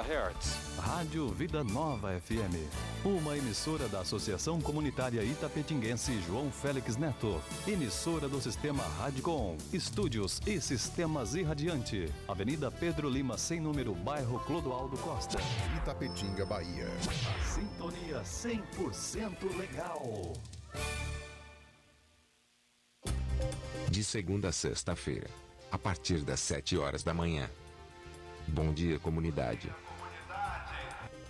MHz. Rádio Vida Nova FM. Uma emissora da Associação Comunitária Itapetinguense João Félix Neto. Emissora do Sistema Radicom. Estúdios e Sistemas Irradiante. Avenida Pedro Lima, sem número, bairro Clodoaldo Costa. Itapetinga, Bahia. A sintonia 100% legal. De segunda a sexta-feira, a partir das 7 horas da manhã. Bom dia, comunidade.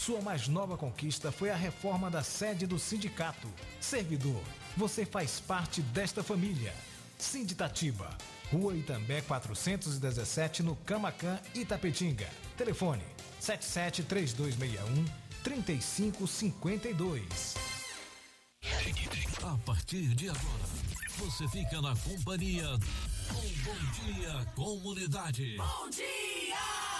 Sua mais nova conquista foi a reforma da sede do sindicato. Servidor, você faz parte desta família. Sinditatiba, Rua Itambé 417, no Camacan, Itapetinga. Telefone 773261 3552. A partir de agora, você fica na companhia com Bom Dia Comunidade. Bom dia!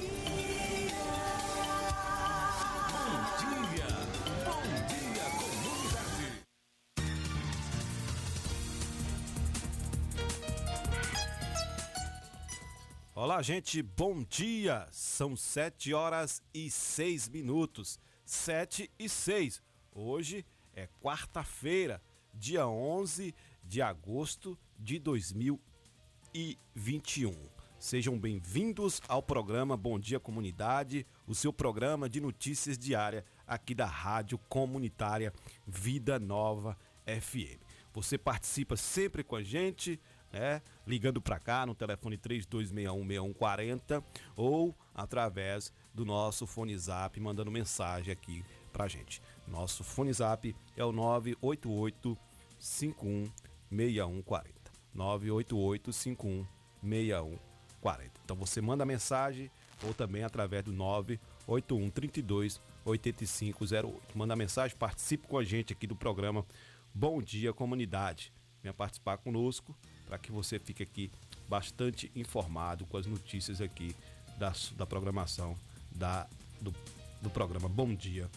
Olá, gente, bom dia! São 7 horas e 6 minutos. 7 e 6. Hoje é quarta-feira, dia 11 de agosto de 2021. Sejam bem-vindos ao programa Bom Dia Comunidade, o seu programa de notícias diária aqui da Rádio Comunitária Vida Nova FM. Você participa sempre com a gente, né? Ligando para cá no telefone 32616140 ou através do nosso fone zap, mandando mensagem aqui pra gente. Nosso fone zap é o 988 516140. 988 516140. Então você manda mensagem ou também através do 981 32 8508. Manda mensagem, participe com a gente aqui do programa Bom Dia Comunidade. Venha participar conosco para que você fique aqui bastante informado com as notícias aqui da, da programação da, do, do programa Bom Dia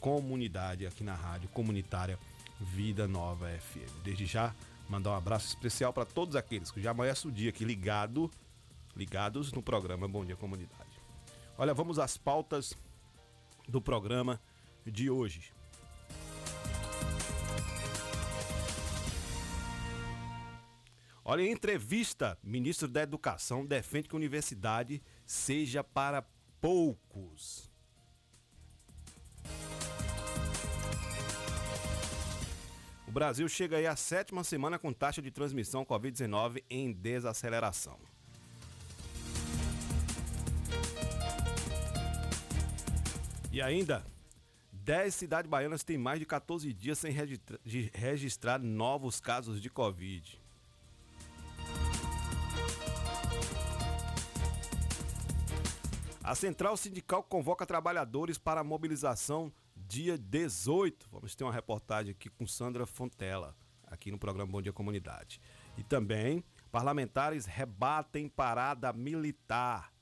Comunidade aqui na Rádio Comunitária Vida Nova FM. Desde já, mandar um abraço especial para todos aqueles que já amanhece o dia aqui ligado, ligados no programa Bom Dia Comunidade. Olha, vamos às pautas do programa de hoje. Olha, em entrevista, ministro da Educação defende que a universidade seja para poucos. O Brasil chega aí à sétima semana com taxa de transmissão Covid-19 em desaceleração. E ainda, 10 cidades baianas têm mais de 14 dias sem registrar novos casos de Covid. A Central Sindical convoca trabalhadores para a mobilização dia 18. Vamos ter uma reportagem aqui com Sandra Fontela, aqui no programa Bom Dia Comunidade. E também, parlamentares rebatem parada militar.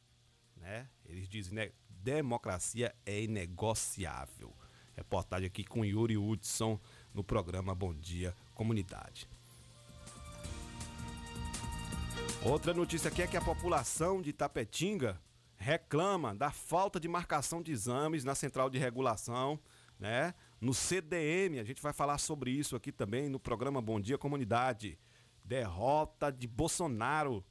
Né? Eles dizem, né? Democracia é inegociável. Reportagem aqui com Yuri Hudson no programa Bom Dia Comunidade. Outra notícia aqui é que a população de Tapetinga reclama da falta de marcação de exames na central de regulação, né? No CDM, a gente vai falar sobre isso aqui também no programa Bom Dia Comunidade. Derrota de Bolsonaro.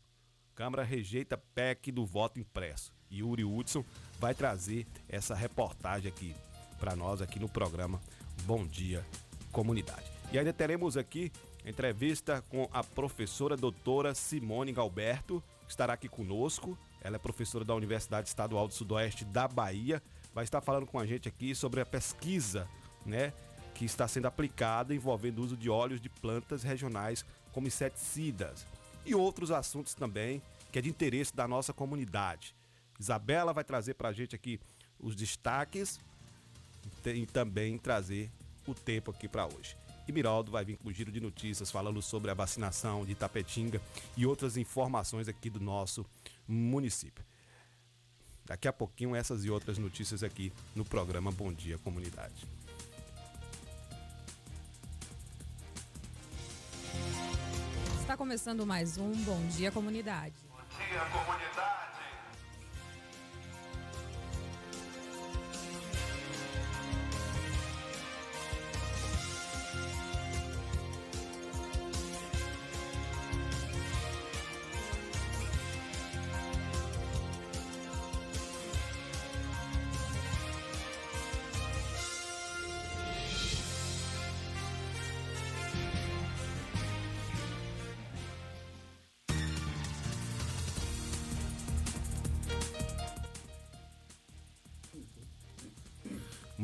Câmara rejeita PEC do voto impresso. Yuri Hudson vai trazer essa reportagem aqui para nós aqui no programa Bom Dia Comunidade. E ainda teremos aqui entrevista com a professora doutora Simone Galberto, que estará aqui conosco. Ela é professora da Universidade Estadual do Sudoeste da Bahia. Vai estar falando com a gente aqui sobre a pesquisa, né, que está sendo aplicada envolvendo o uso de óleos de plantas regionais como inseticidas e outros assuntos também que é de interesse da nossa comunidade. Isabela vai trazer para a gente aqui os destaques e também trazer o tempo aqui para hoje. E Miraldo vai vir com o giro de notícias falando sobre a vacinação de Tapetinga e outras informações aqui do nosso município. Daqui a pouquinho essas e outras notícias aqui no programa Bom Dia Comunidade. Está começando mais um Bom Dia Comunidade. Bom dia, comunidade.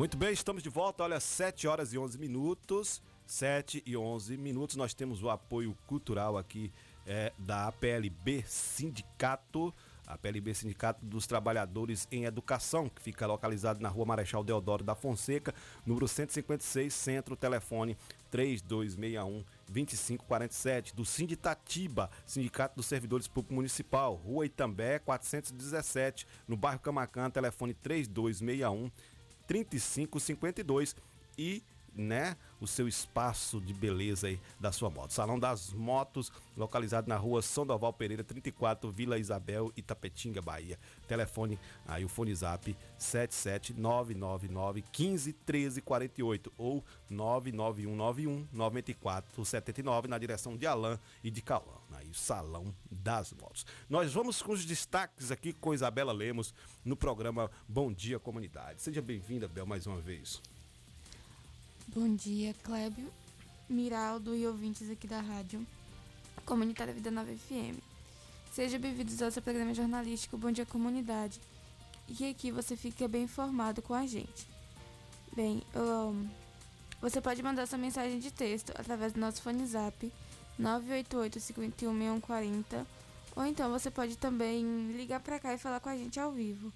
Muito bem, estamos de volta. Olha, 7 horas e 11 minutos. 7 e 11 minutos. Nós temos o apoio cultural aqui é, da APLB Sindicato. A PLB Sindicato dos Trabalhadores em Educação, que fica localizado na rua Marechal Deodoro da Fonseca, número 156, centro, telefone 3261 2547, do Sinditatiba, Sindicato dos Servidores Públicos Municipal, Rua Itambé 417, no bairro Camacan, telefone 3261 3552 e né, o seu espaço de beleza aí da sua moto. Salão das Motos, localizado na rua São Doval Pereira, 34, Vila Isabel, Itapetinga, Bahia. Telefone, aí o fone zap 77999 15 13 48 ou 99191 9479 na direção de Alain e de Calão. Aí o Salão das Motos. Nós vamos com os destaques aqui com Isabela Lemos no programa Bom Dia Comunidade. Seja bem-vinda, Bel, mais uma vez. Bom dia, Clébio, Miraldo e ouvintes aqui da rádio Comunitária Vida Nova FM. Sejam bem-vindos ao seu programa jornalístico Bom Dia Comunidade. E aqui você fica bem informado com a gente. Bem, um, você pode mandar sua mensagem de texto através do nosso fone zap 988 51 6140 ou então você pode também ligar para cá e falar com a gente ao vivo.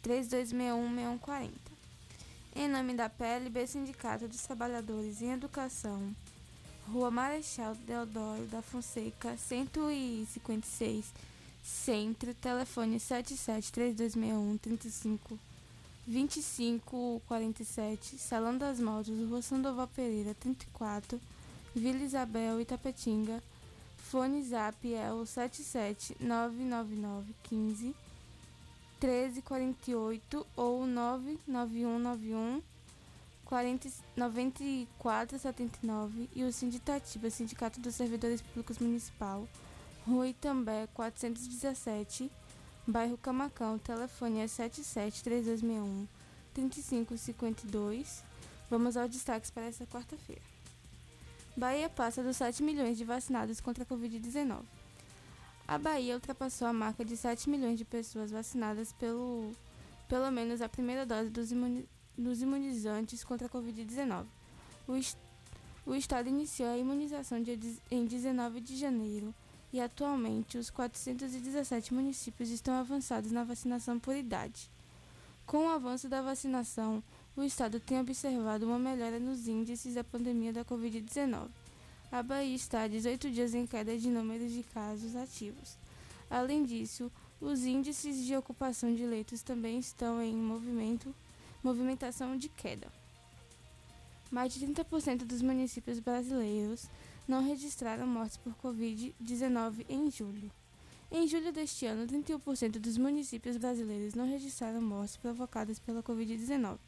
3261 6140 em nome da PLB Sindicato dos Trabalhadores em Educação, Rua Marechal Deodoro da Fonseca, 156, Centro, telefone 773261 35 2547, Salão das Motos, Rua Sandoval Pereira, 34, Vila Isabel, Itapetinga. Fone Zap é o 7799915 1348 ou 99191 9479 e o Sinditatiba, Sindicato dos Servidores Públicos Municipal, Rua Itambé 417, bairro Camacão, telefone é 773261 3552. Vamos aos destaques para essa quarta-feira. Bahia passa dos 7 milhões de vacinados contra a Covid-19. A Bahia ultrapassou a marca de 7 milhões de pessoas vacinadas pelo, pelo menos a primeira dose dos, dos imunizantes contra a Covid-19. O, o estado iniciou a imunização em 19 de janeiro e atualmente os 417 municípios estão avançados na vacinação por idade. Com o avanço da vacinação, o estado tem observado uma melhora nos índices da pandemia da Covid-19 a Bahia está há 18 dias em queda de números de casos ativos. Além disso, os índices de ocupação de leitos também estão em movimento, movimentação de queda. Mais de 30% dos municípios brasileiros não registraram mortes por Covid-19 em julho. Em julho deste ano, 31% dos municípios brasileiros não registraram mortes provocadas pela Covid-19.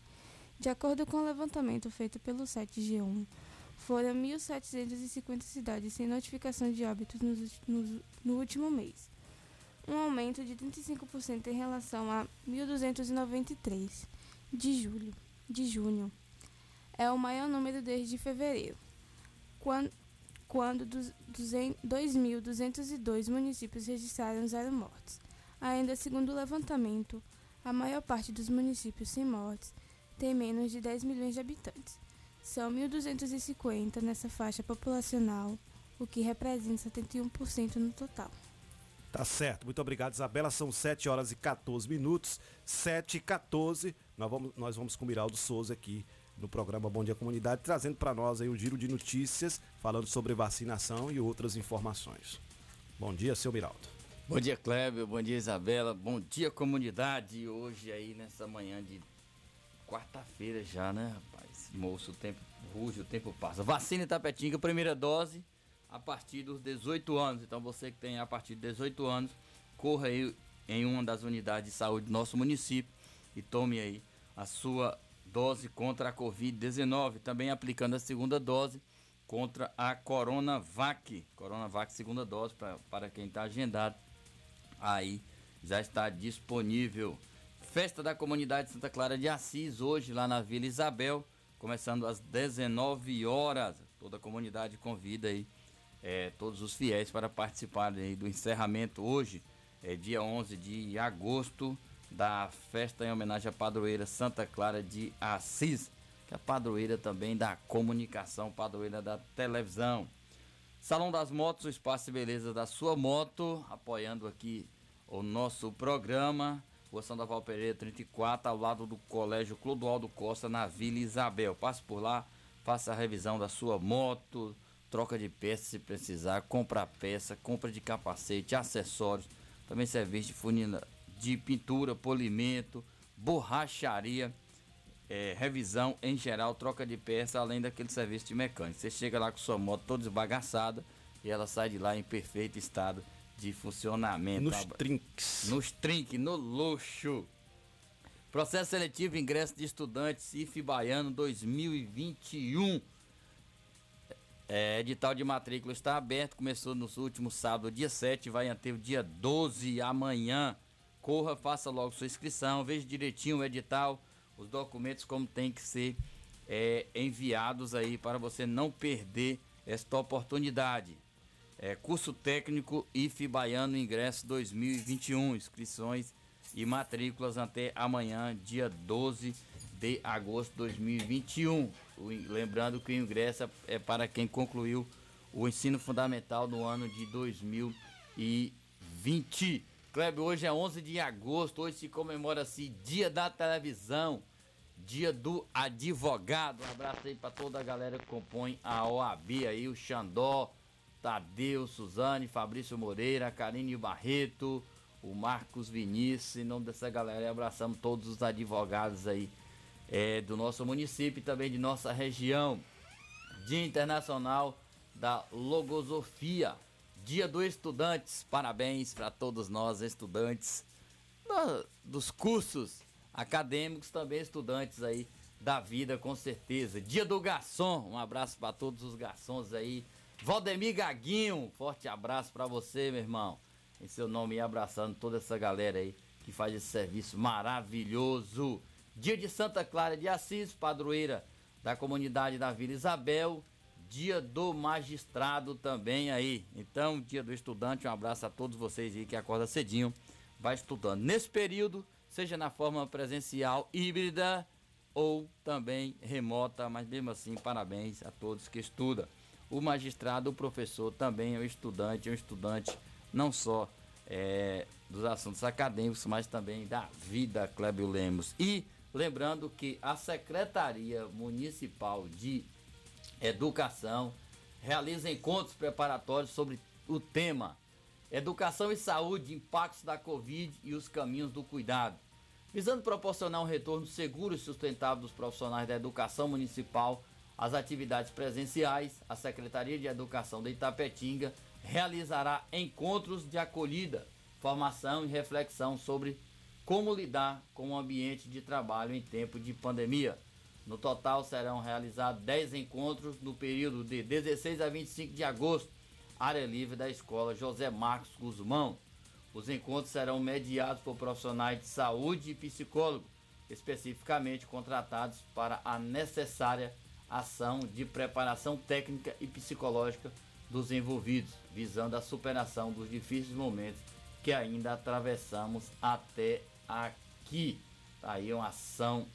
De acordo com o levantamento feito pelo site G1, foram 1.750 cidades sem notificação de óbitos no, último mês, um aumento de 35% em relação a 1.293 de julho. de junho. É o maior número desde fevereiro, quando, quando 2.202 municípios registraram zero mortes. Ainda segundo o levantamento, a maior parte dos municípios sem mortes tem menos de 10 milhões de habitantes. São 1.250 nessa faixa populacional, o que representa 71% no total. Tá certo, muito obrigado, Isabela. São 7 horas e 14 minutos. 7 e 14. Nós vamos, nós vamos com o Miraldo Souza aqui no programa Bom Dia Comunidade, trazendo para nós aí um giro de notícias, falando sobre vacinação e outras informações. Bom dia, seu Miraldo. Bom dia, Kleber. Bom dia, Isabela. Bom dia, comunidade. Hoje aí, nessa manhã de quarta-feira já, né, rapaz? Moço, o tempo ruge, o tempo passa. Vacina Itapetinga, primeira dose a partir dos 18 anos. Então você que tem a partir de 18 anos, corra aí em uma das unidades de saúde do nosso município e tome aí a sua dose contra a Covid-19, também aplicando a segunda dose contra a Coronavac. Coronavac segunda dose para quem está agendado. Aí já está disponível. Festa da Comunidade Santa Clara de Assis, hoje lá na Vila Isabel, começando às 19 horas. Toda a comunidade convida aí é, todos os fiéis para participarem do encerramento hoje, é dia 11 de agosto, da festa em homenagem à padroeira Santa Clara de Assis, que é a padroeira também da comunicação, padroeira da televisão. Salão das Motos, o espaço de beleza da sua moto, apoiando aqui o nosso programa. Rua São da Valpereira 34, ao lado do Colégio Clodoaldo Costa, na Vila Isabel. Passe por lá, faça a revisão da sua moto, troca de peças se precisar, compra peça, compra de capacete, acessórios, também serviço de funila de pintura, polimento, borracharia, é, revisão em geral, troca de peça, além daquele serviço de mecânico. Você chega lá com sua moto toda esbagaçada e ela sai de lá em perfeito estado de funcionamento. Nos trinques. Nos trinques, no luxo. Processo seletivo ingresso de estudantes IF Baiano 2021 é, edital de matrícula está aberto, começou no último sábado, dia 7, vai até o dia 12, amanhã. Corra, faça logo sua inscrição, veja direitinho o edital, os documentos como tem que ser é, enviados aí para você não perder esta oportunidade. É, curso técnico IF Baiano Ingresso 2021, inscrições e matrículas até amanhã, dia 12 de agosto de 2021. Lembrando que o ingresso é para quem concluiu o ensino fundamental no ano de 2020. Kleber, hoje é 11 de agosto, hoje se comemora-se Dia da Televisão, Dia do Advogado. Um abraço aí para toda a galera que compõe a OAB aí, o Xandó, Tadeu, Suzane, Fabrício Moreira, Karine Barreto, o Marcos Vinícius, em nome dessa galera, abraçamos todos os advogados aí é, do nosso município e também de nossa região. Dia Internacional da Logosofia. Dia do Estudantes. Parabéns para todos nós, estudantes dos cursos acadêmicos, também estudantes aí da vida, com certeza. Dia do Garçom. Um abraço para todos os garçons aí. Valdemir Gaguinho, forte abraço para você, meu irmão. Em seu nome, e abraçando toda essa galera aí que faz esse serviço maravilhoso. Dia de Santa Clara de Assis, padroeira da comunidade da Vila Isabel. Dia do magistrado também aí. Então, dia do estudante, um abraço a todos vocês aí que acorda cedinho, vai estudando. Nesse período, seja na forma presencial, híbrida ou também remota, mas mesmo assim, parabéns a todos que estudam. O magistrado, o professor também é um estudante, é um estudante não só é, dos assuntos acadêmicos, mas também da vida, Clébio Lemos. E Lembrando que a Secretaria Municipal de Educação realiza encontros preparatórios sobre o tema Educação e Saúde, impactos da Covid e os caminhos do cuidado. Visando proporcionar um retorno seguro e sustentável dos profissionais da educação municipal às atividades presenciais, a Secretaria de Educação de Itapetinga realizará encontros de acolhida, formação e reflexão sobre como lidar com o ambiente de trabalho em tempo de pandemia. No total serão realizados 10 encontros no período de 16 a 25 de agosto, área livre da Escola José Marcos Guzmão. Os encontros serão mediados por profissionais de saúde e psicólogos, especificamente contratados para a necessária ação de preparação técnica e psicológica dos envolvidos, visando a superação dos difíceis momentos que ainda atravessamos até aqui. Tá aí uma ação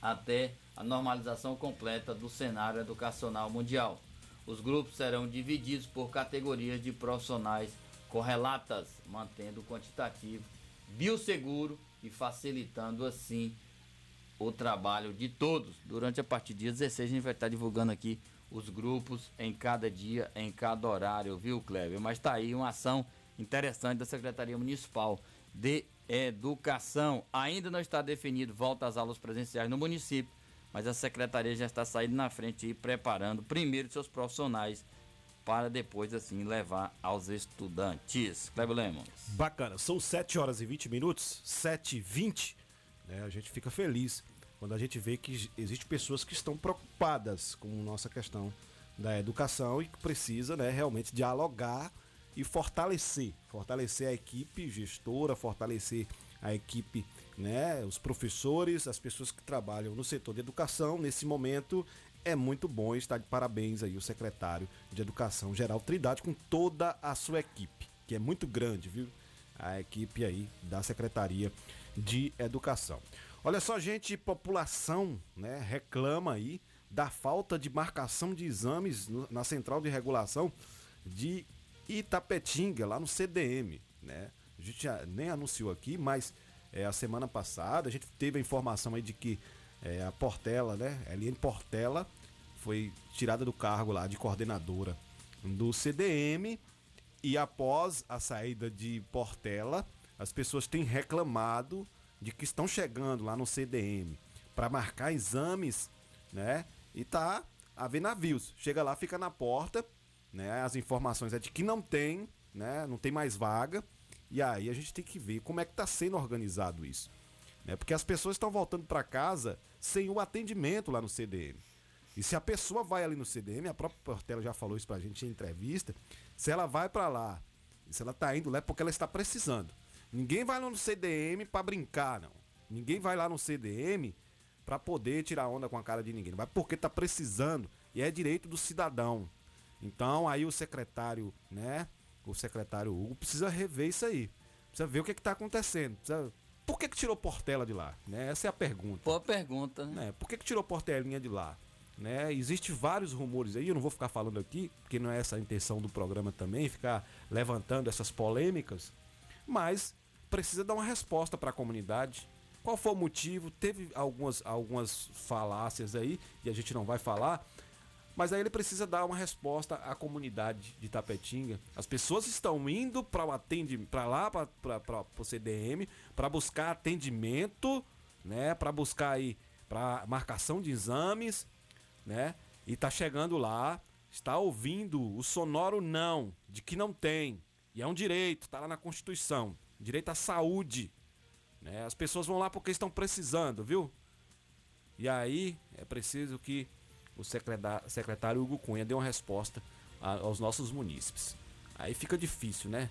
até a normalização completa do cenário educacional mundial. Os grupos serão divididos por categorias de profissionais correlatas, mantendo o quantitativo bioseguro e facilitando assim o trabalho de todos. Durante a partir do dia 16 a gente vai estar divulgando aqui os grupos em cada dia, em cada horário, viu, Kleber? Mas está aí uma ação interessante da Secretaria Municipal de Educação. Ainda não está definido volta às aulas presenciais no município, mas a secretaria já está saindo na frente e preparando primeiro seus profissionais para depois assim levar aos estudantes. Kleber Lemos. Bacana, são 7 horas e 20 minutos, 7 e 20, né? A gente fica feliz quando a gente vê que existem pessoas que estão preocupadas com nossa questão da educação e que precisa né, realmente dialogar e fortalecer, fortalecer a equipe gestora, fortalecer a equipe, né, os professores, as pessoas que trabalham no setor de educação. Nesse momento é muito bom estar de parabéns aí o secretário de Educação Geral Trindade com toda a sua equipe, que é muito grande, viu? A equipe aí da Secretaria de Educação. Olha só, gente, população, né, reclama aí da falta de marcação de exames na Central de Regulação de Itapetinga, lá no CDM, né? A gente já nem anunciou aqui, mas é, a semana passada a gente teve a informação aí de que é, a Portela, né? Eliane Portela foi tirada do cargo lá de coordenadora do CDM e após a saída de Portela, as pessoas têm reclamado de que estão chegando lá no CDM para marcar exames, né? E tá havendo navios. Chega lá, fica na porta, né? As informações é de que não tem, né? Não tem mais vaga. E aí a gente tem que ver como é que está sendo organizado isso. Né? Porque as pessoas estão voltando para casa sem o atendimento lá no CDM. E se a pessoa vai ali no CDM, a própria Portela já falou isso pra gente em entrevista, se ela vai para lá, se ela tá indo lá é porque ela está precisando. Ninguém vai lá no CDM para brincar, não. Ninguém vai lá no CDM para poder tirar onda com a cara de ninguém. Vai porque tá precisando e é direito do cidadão. Então aí o secretário, né? O secretário Hugo precisa rever isso aí. Precisa ver o que é que tá acontecendo. Precisa... Por que, que tirou Portela de lá? Né? Essa é a pergunta. Boa pergunta, né? É, por que, que tirou Portelinha de lá? Né? Existem vários rumores aí, eu não vou ficar falando aqui, porque não é essa a intenção do programa também, ficar levantando essas polêmicas, mas precisa dar uma resposta para a comunidade. Qual foi o motivo? Teve algumas, algumas falácias aí, e a gente não vai falar, mas aí ele precisa dar uma resposta à comunidade de Tapetinga. As pessoas estão indo para para lá, para o CDM, para buscar atendimento, né? Para buscar aí para marcação de exames, né? E tá chegando lá, está ouvindo o sonoro não de que não tem. E é um direito, tá lá na Constituição direito à saúde. Né? As pessoas vão lá porque estão precisando, viu? E aí é preciso que o secretário, Hugo Cunha dê uma resposta aos nossos munícipes. Aí fica difícil, né?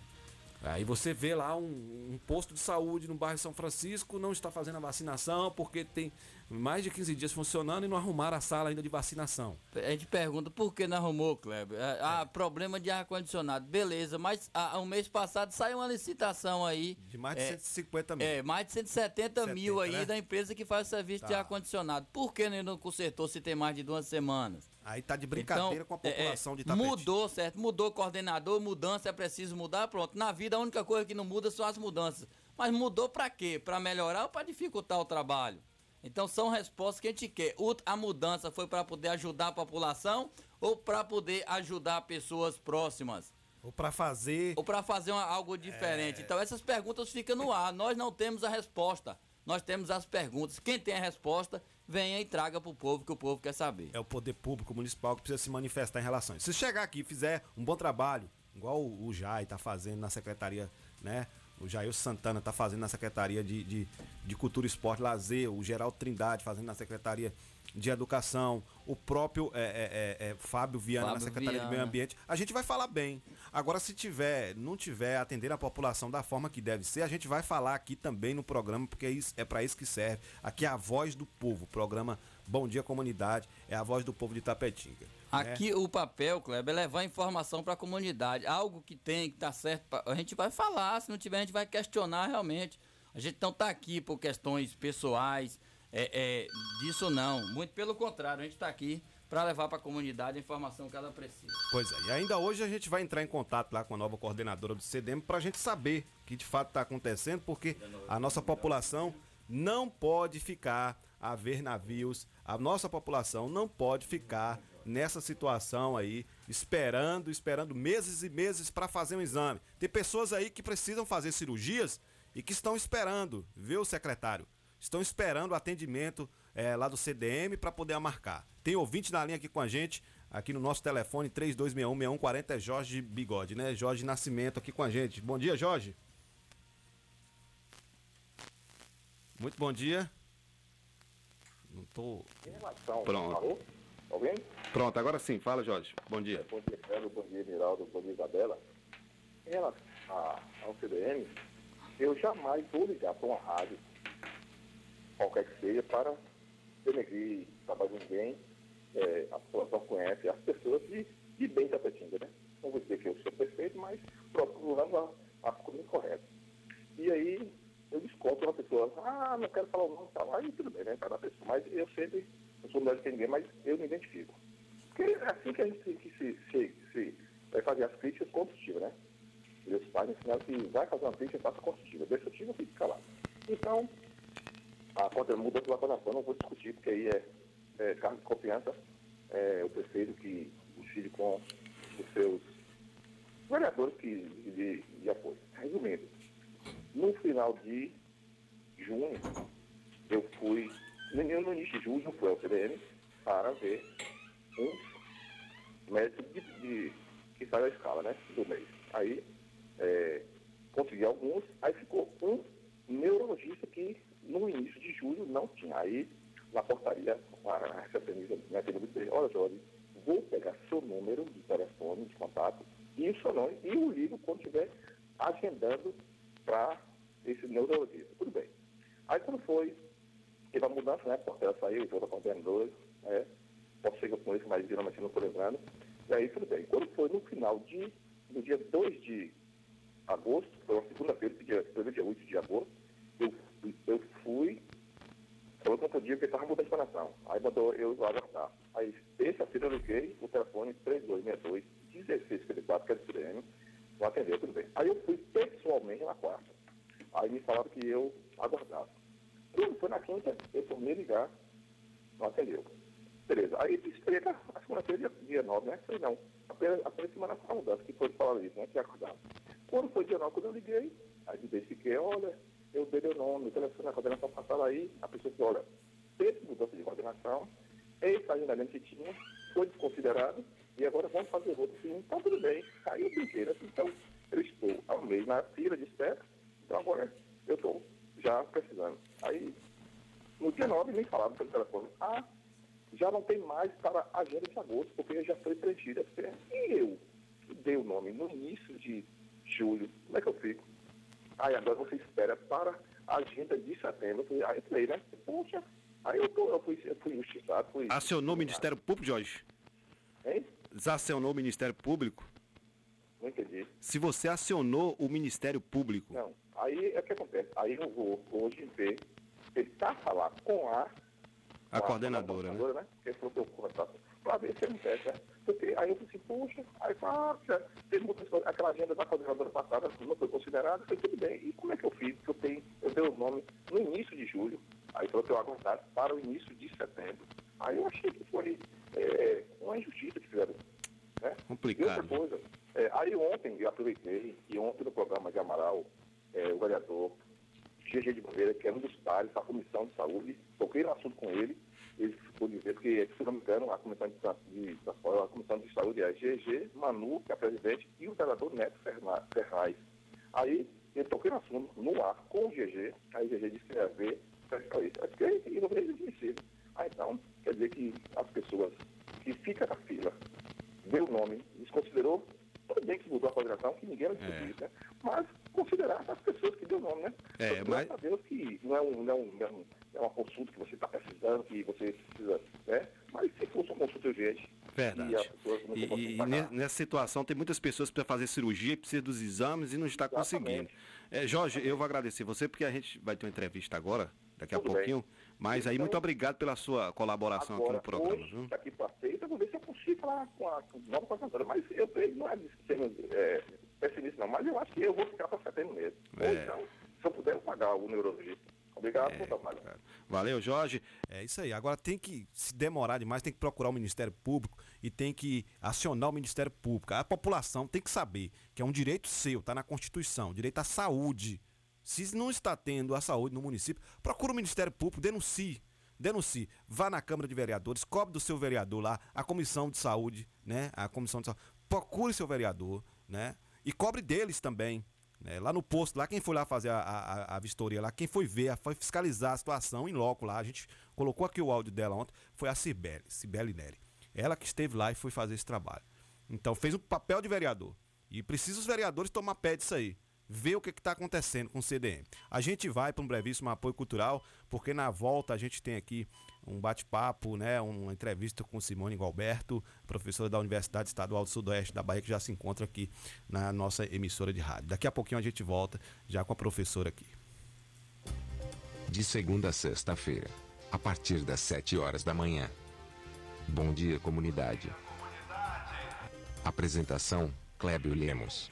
Aí você vê lá um, um, posto de saúde no bairro São Francisco não está fazendo a vacinação porque tem mais de 15 dias funcionando e não arrumaram a sala ainda de vacinação. A gente pergunta por que não arrumou, Kleber? Ah, é. problema de ar-condicionado. Beleza, mas ah, o mês passado saiu uma licitação aí. De mais de é, 150 mil. É, mais de 170 70, mil aí né? da empresa que faz o serviço tá. de ar-condicionado. Por que não consertou se tem mais de duas semanas? Aí tá de brincadeira então, com a população é, de Tapete. Mudou, certo? Mudou coordenador, mudança é preciso mudar, pronto. Na vida a única coisa que não muda são as mudanças. Mas mudou para quê? Para melhorar ou para dificultar o trabalho? Então são respostas que a gente quer. A mudança foi para poder ajudar a população ou para poder ajudar pessoas próximas? Ou para fazer. Ou para fazer uma, algo diferente. É... Então essas perguntas ficam no ar. Nós não temos a resposta. Nós temos as perguntas. Quem tem a resposta, venha e traga para o povo que o povo quer saber. É o poder público municipal que precisa se manifestar em relação a isso. Se chegar aqui e fizer um bom trabalho, igual o, o Jai está fazendo na secretaria, né? O Jair Santana está fazendo na Secretaria de, de, de, Cultura, Esporte e Lazer, o Geraldo Trindade fazendo na Secretaria de Educação, o próprio é, é, é, Fábio Viana Fábio na Secretaria Viana. do Meio Ambiente, a gente vai falar bem. Agora, se tiver, não tiver atendendo a população da forma que deve ser, a gente vai falar aqui também no programa, porque é, isso- é para isso que serve. Aqui é a voz do povo, programa Bom Dia Comunidade, é a voz do povo de Tapetinga. né? Aqui o papel, Kleber, é levar informação para a comunidade. Algo que tem, que tá certo, pra- a gente vai falar. Se não tiver, a gente vai questionar realmente. A gente não tá aqui por questões pessoais, é, é, disso não. Muito pelo contrário, a gente está aqui para levar para a comunidade a informação que ela precisa. Pois é, e ainda hoje a gente vai entrar em contato lá com a nova coordenadora do CDM para a gente saber o que de fato está acontecendo, porque a nossa população não pode ficar a ver navios, a nossa população não pode ficar nessa situação aí, esperando, esperando meses e meses para fazer um exame. Tem pessoas aí que precisam fazer cirurgias e que estão esperando, viu, secretário? Estão esperando o atendimento eh, lá do CDM para poder marcar. Tem ouvinte na linha aqui com a gente, aqui no nosso telefone 3261-6140, é Jorge Bigode, né? Jorge Nascimento aqui com a gente. Bom dia, Jorge. Muito bom dia. Não tô. Pronto. Alô? Alguém? Pronto, agora sim. Fala, Jorge. Bom dia. Bom dia, Pedro. Bom dia, Miraldo. Bom dia, Isabela. Em relação a- ao CDM, eu jamais vou ligar para uma rádio, qualquer que seja, para denegrir de ninguém. É, a população conhece as pessoas de, de bem Tapetinga, né? Não vou dizer que eu sou perfeito, mas procurando a- as coisas corretas. E aí, eu desconto uma pessoa, ah, não quero falar o nome, tal. aí tudo bem, né, cada pessoa. Mas eu sempre, não sou melhor que ninguém, mas eu me identifico. Porque é assim que a gente que se, se, se vai fazer as críticas construtivas, né? Meus pais ensinaram que vai fazer uma crítica, faça construtiva. Destrutiva, fique calado. Então, a contra mudança da vacunação, não vou discutir, porque aí é, é cargo de confiança, é o prefeito que decide com os seus vereadores que, de, de apoio. Resumindo, no final de junho, eu fui, no, início de junho, fui ao CDM para ver um médico de, de- que sai da escala, né, do mês. Aí, é, consegui alguns, aí ficou um neurologista que no início de julho não tinha. Aí, na portaria, a recepcionista me atendeu e disse, olha, Jorge, vou pegar seu número de telefone, de contato, e o seu nome, e o ligo quando estiver agendando para esse neurologista. Tudo bem. Aí quando foi, teve a mudança, né? A porteira saiu, toda a coordenadora, né? Posso chegar com isso, mas geralmente não estou lembrando. E aí tudo bem. Quando foi no final de, no dia 2 de agosto, foi uma segunda-feira, dia, dia 8 de agosto, eu, eu fui, falou que não podia porque estava mudando de coração. Aí mandou eu aguardar. Aí, terça-feira eu liguei o telefone 3262 1654, que é do Não atendeu, tudo bem. Aí eu fui pessoalmente na quarta. Aí me falaram que eu aguardasse. Quando foi na quinta, eu tornei ligar, não atendeu. Beleza. Aí esperei a segunda-feira, dia, dia 9, né? Falei, não. Apenas, apenas semana com a mudança, que foi falar isso, né? Que acordava. Quando foi dia 9, quando eu liguei, aí me identifiquei, olha, eu dei meu nome, o telefone na coordenação passada aí, a pessoa disse, olha, teve mudança de coordenação, esse agendamento que tinha foi desconsiderado, e agora vamos fazer outro. Sim, então tudo bem. Aí eu brinquei, né? Então, eu estou há um mês na fila de espera, então agora eu estou já precisando. Aí, no dia 9, me falaram pelo telefone, ah, já não tem mais para a agenda de agosto, porque já foi preenchida. E eu, que dei o nome no início de julho, como é que eu fico? Aí agora você espera para a agenda de setembro. Aí eu falei, né? Poxa, aí eu, tô, eu, fui, eu fui injustiçado, fui... Acionou o Ministério Público, Jorge? Hein? Desacionou o Ministério Público? Não entendi. Se você acionou o Ministério Público, Não. Aí é o que acontece. Aí eu vou hoje ver, tentar falar com a, a com coordenadora, né? coordenadora, né? Porque falou que eu conversar para ver se acontece, né? Porque aí eu assim, poxa, aí fala, ah, teve muitas coisas, aquela agenda da coordenadora passada não foi considerada, foi tudo bem. E como é que eu fiz? Porque eu tenho, eu dei o nome no início de julho, aí falou que eu aguardasse para o início de setembro. Aí eu achei que foi é, uma injustiça que fizeram. Né? Complicado. E outra coisa, é, aí ontem eu aproveitei, e ontem no programa de Amaral, é, o vereador GG de Bandeira, que é um dos pares da Comissão de Saúde, toquei no assunto com ele, ele ficou dizer que, se não me engano, a Comissão de, de, a Comissão de Saúde é GG, Manu, que é presidente, e o vereador Neto Ferraz. Aí, eu toquei no assunto, no ar, com o GG, aí o GG disse que ia ver, isso. Eu fiquei e não vejo admissível. Ah, então, quer dizer que as pessoas que ficam na fila, vê o nome, desconsiderou, tudo bem que mudou a coordenação, que ninguém vai discutir isso, né? Mas considerar as pessoas que deu o nome, né? É, mas- a Deus que não é, um, não, é um, não é é uma consulta que você está precisando, que você precisa, né? Mas se fosse uma consulta urgente, Verdade. e as pessoas não E, e nessa situação tem muitas pessoas precisam fazer cirurgia, precisam dos exames e não está conseguindo. É, Jorge, eu vou agradecer você porque a gente vai ter uma entrevista agora, daqui a Tudo pouquinho. bem. Mas aí, Então, muito obrigado pela sua colaboração aqui Agora, no programa. hoje, viu? daqui para eu vou ver se eu consigo falar com a com a nova coordenadora. Mas eu não é é, pessimista, não. Mas eu acho que eu vou ficar para setembro mesmo. Ou É. então, se eu puder, eu pagar o neurologista. Obrigado por trabalho. Valeu, Jorge. É isso aí. Agora tem que, se demorar demais, tem que procurar o Ministério Público e tem que acionar o Ministério Público. A população tem que saber que é um direito seu, está na Constituição, direito à saúde. Se não está tendo a saúde no município, procura o Ministério Público, denuncie. Denuncie. Vá na Câmara de Vereadores, cobre do seu vereador lá, a Comissão de Saúde, né? A Comissão de Saúde. Procure seu vereador, né? E cobre deles também. né? Lá no posto, lá quem foi lá fazer a, a, a vistoria lá, quem foi ver, foi fiscalizar a situação em loco lá. A gente colocou aqui o áudio dela ontem, foi a Cibele, Cibele Neri. Ela que esteve lá e foi fazer esse trabalho. Então fez o papel de vereador. E precisa os vereadores tomar pé disso aí. Ver o que está acontecendo com o CDM. A gente vai para um brevíssimo apoio cultural, porque na volta a gente tem aqui um bate-papo, né, uma entrevista com Simone Galberto, professora da Universidade Estadual do Sudoeste da Bahia, que já se encontra aqui na nossa emissora de rádio. Daqui a pouquinho a gente volta já com a professora aqui. De segunda a sexta-feira, a partir das 7 horas da manhã. Bom dia, comunidade. Apresentação: Clébio Lemos.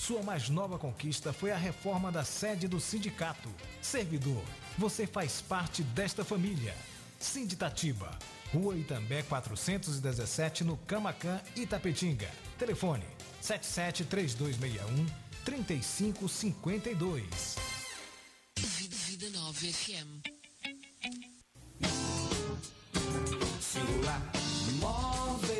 Sua mais nova conquista foi a reforma da sede do sindicato. Servidor, você faz parte desta família. Sinditatiba, Rua Itambé 417, no Camacan, Itapetinga. Telefone 773261 3552. Vida 9 FM. Singular Móveis.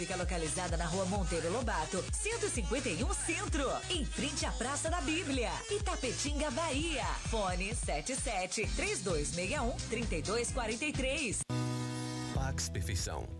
fica localizada na rua Monteiro Lobato, 151 Centro, em frente à Praça da Bíblia, Itapetinga, Bahia. Fone 77 3261 3243. Pax Perfeição.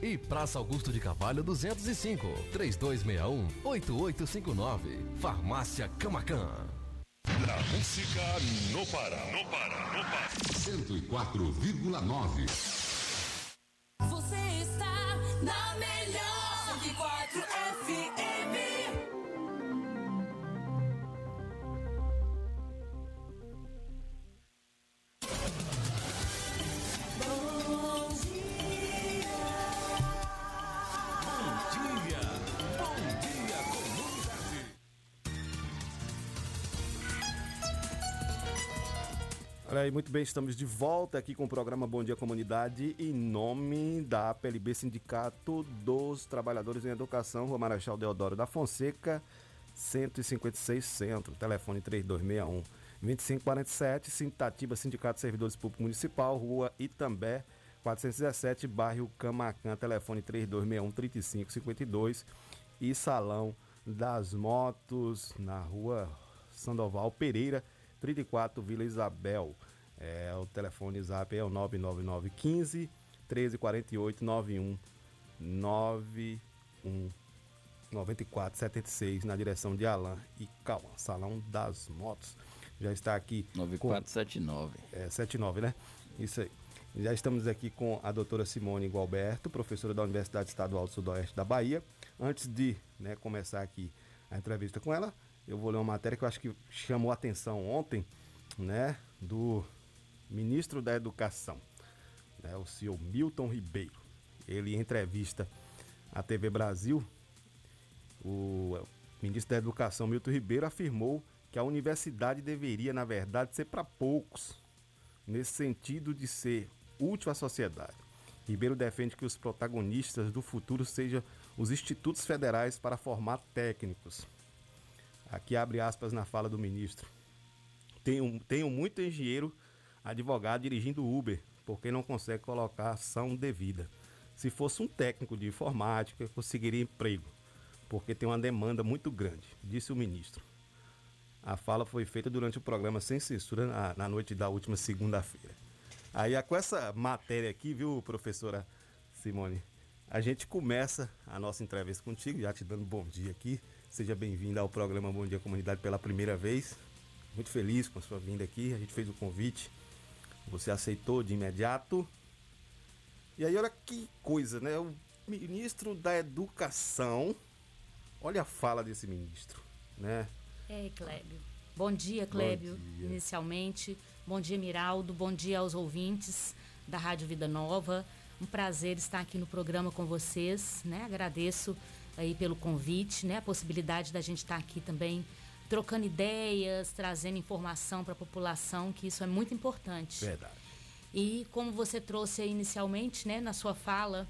E Praça Augusto de Carvalho 205, 3261-8859. Farmácia Camacan. La música no para, no para, no para. 104,9. Você está na melhor Olha aí, muito bem, estamos de volta aqui com o programa Bom Dia Comunidade em nome da PLB Sindicato dos Trabalhadores em Educação, Rua Marechal Deodoro da Fonseca, 156 Centro, telefone 3261 2547, Sintatiba Sindicato Servidores Públicos Municipal, Rua Itambé, 417, bairro Camacan, telefone 3261 3552 e Salão das Motos, na Rua Sandoval Pereira, 34 Vila Isabel. É, o telefone zap é o 99915 1348 91 91 94 76 na direção de Alain e Cauã, Salão das Motos. Já está aqui 9479. É, 79, né? Isso aí. Já estamos aqui com a doutora Simone Gualberto, professora da Universidade Estadual do Sudoeste da Bahia. Antes de né, começar aqui a entrevista com ela, eu vou ler uma matéria que eu acho que chamou a atenção ontem, né, do ministro da Educação, né, o senhor Milton Ribeiro. Ele em entrevista à TV Brasil, o ministro da Educação Milton Ribeiro afirmou que a universidade deveria, na verdade, ser para poucos, nesse sentido de ser útil à sociedade. Ribeiro defende que os protagonistas do futuro sejam os institutos federais para formar técnicos. Aqui abre aspas na fala do ministro. Tenho, tenho muito engenheiro, advogado dirigindo Uber, porque não consegue colocar ação devida. Se fosse um técnico de informática, conseguiria emprego, porque tem uma demanda muito grande, disse o ministro. A fala foi feita durante o programa Sem Censura na, na noite da última segunda-feira. Aí com essa matéria aqui, viu, professora Simone? A gente começa a nossa entrevista contigo, já te dando bom dia aqui. Seja bem-vinda ao programa Bom Dia Comunidade pela primeira vez. Muito feliz com a sua vinda aqui. A gente fez o convite, você aceitou de imediato. E aí, olha que coisa, né? O ministro da Educação, olha a fala desse ministro, né? É, Clébio. Bom dia, Clébio, Bom dia. inicialmente. Bom dia, Miraldo. Bom dia aos ouvintes da Rádio Vida Nova. Um prazer estar aqui no programa com vocês, né? Agradeço aí pelo convite, né? A possibilidade da gente estar aqui também trocando ideias, trazendo informação para a população, que isso é muito importante. Verdade. E como você trouxe inicialmente, né, na sua fala,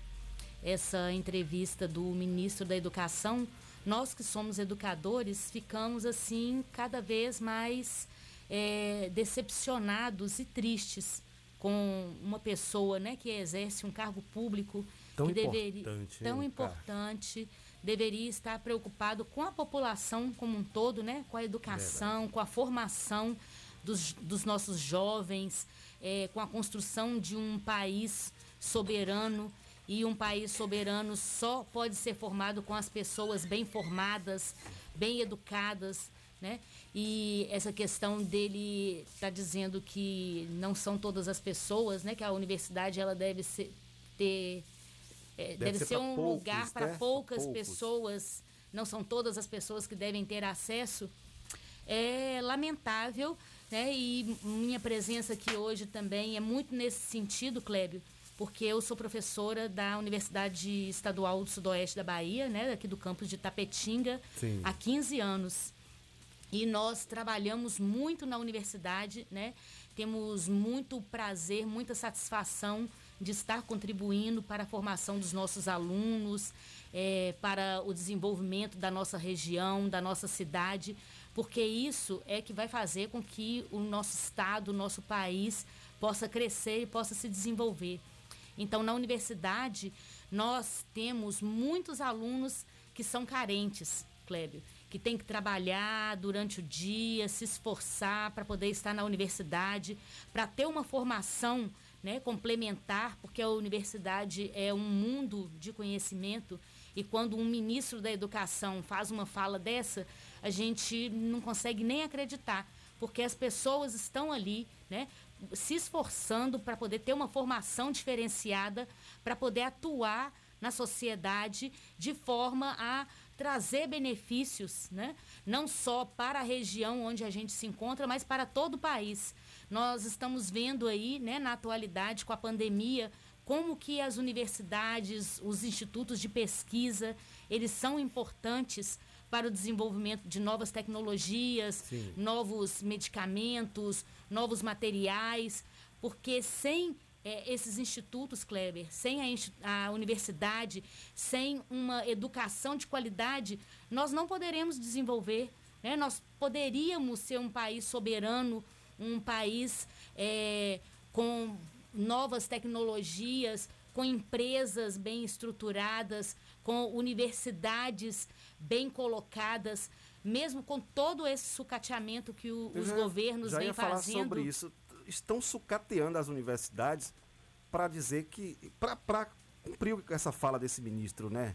essa entrevista do ministro da Educação, nós que somos educadores ficamos assim cada vez mais é, decepcionados e tristes com uma pessoa né, que exerce um cargo público Tão que deveria importante, tão hein, cara? Deveria estar preocupado com a população como um todo, né, com a educação, com a formação dos, dos nossos jovens, é, com a construção de um país soberano e um país soberano só pode ser formado com as pessoas bem formadas, bem educadas, né? E essa questão dele está dizendo que não são todas as pessoas, né? Que a universidade ela deve ser, ter Deve deve, ser ser, um poucos, lugar para né? poucas Poucos. pessoas, não são todas as pessoas que devem ter acesso. É lamentável, né? E minha presença aqui hoje também é muito nesse sentido, Clébio, porque eu sou professora da Universidade Estadual do Sudoeste da Bahia, né? Aqui do campus de Tapetinga, Sim. há 15 anos. E nós trabalhamos muito na universidade, né? Temos muito prazer, muita satisfação de estar contribuindo para a formação dos nossos alunos, eh, para o desenvolvimento da nossa região, da nossa cidade, porque isso é que vai fazer com que o nosso estado, o nosso país possa crescer e possa se desenvolver. Então, na universidade, nós temos muitos alunos que são carentes, Clébio, que tem que trabalhar durante o dia, se esforçar para poder estar na universidade, para ter uma formação né, complementar, porque a universidade é um mundo de conhecimento e quando um ministro da educação faz uma fala dessa, a gente não consegue nem acreditar, porque as pessoas estão ali, né, se esforçando para poder ter uma formação diferenciada, para poder atuar na sociedade de forma a trazer benefícios, né? não só para a região onde a gente se encontra, mas para todo o país. Nós estamos vendo aí, né, na atualidade, com a pandemia, como que as universidades, os institutos de pesquisa, eles são importantes para o desenvolvimento de novas tecnologias, Sim. novos medicamentos, novos materiais, porque sem eh, esses institutos, Kleber, sem a, a universidade, sem uma educação de qualidade, nós não poderemos desenvolver. né? Nós poderíamos ser um país soberano, um país eh, com novas tecnologias, com empresas bem estruturadas, com universidades bem colocadas, mesmo com todo esse sucateamento que o- os já- governos já vêm fazendo. sobre isso. Estão sucateando as universidades para dizer que. para cumprir essa fala desse ministro, né?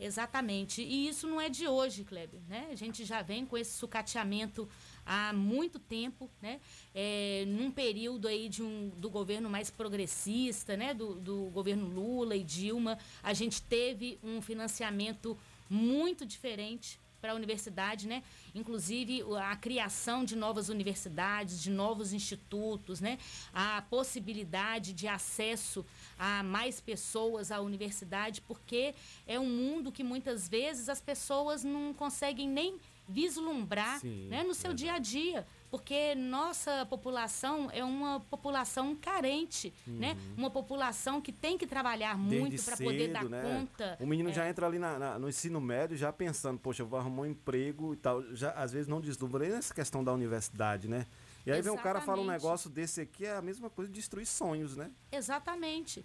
Exatamente. E isso não é de hoje, Kleber. Né? A gente já vem com esse sucateamento há muito tempo, né? É, num período aí de um, do governo mais progressista, né? Do, do governo Lula e Dilma, a gente teve um financiamento muito diferente para a universidade, né? Inclusive a criação de novas universidades, de novos institutos, né? A possibilidade de acesso a mais pessoas à universidade, porque é um mundo que muitas vezes as pessoas não conseguem nem vislumbrar, Sim, né, no seu dia a dia, porque nossa população é uma população carente, né? Uma população que tem que trabalhar muito Desde para poder dar né? conta. O menino é, já entra ali na- na- no ensino médio já pensando, poxa, eu vou arrumar um emprego e tal. Já, às vezes não deslumbra nem nessa questão da universidade, né? E aí vem um cara fala um Exatamente. negócio desse aqui, é a mesma coisa de destruir sonhos, né? Exatamente.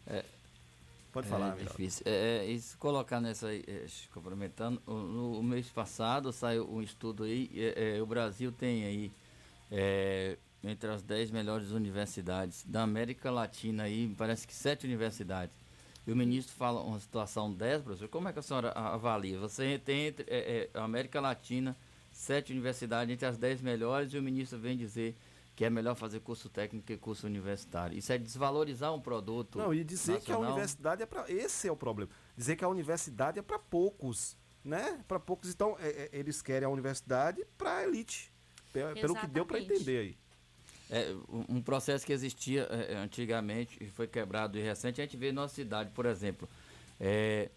Pode É falar, Miraldo. difícil. É, é, isso colocar nessa aí, é, complementando, o- no, mês passado saiu um estudo aí, é, é, o Brasil tem aí é, entre as 10 melhores universidades da América Latina aí, parece que sete universidades. E o ministro fala uma situação dessa, professor, como é que a senhora avalia? Você tem entre é, é, a América Latina, sete universidades entre as 10 melhores, e o ministro vem dizer que é melhor fazer curso técnico que curso universitário. Isso é desvalorizar um produto. Não, e dizer que a nacional. universidade é para. Esse é o problema. Dizer que a universidade é para poucos, né? Para poucos. Então, é- é- eles querem a universidade para elite. Pe- Pelo que deu para Exatamente. entender aí. É, um processo que existia é, é, antigamente e foi quebrado e recente, a gente vê em nossa cidade, por exemplo. É,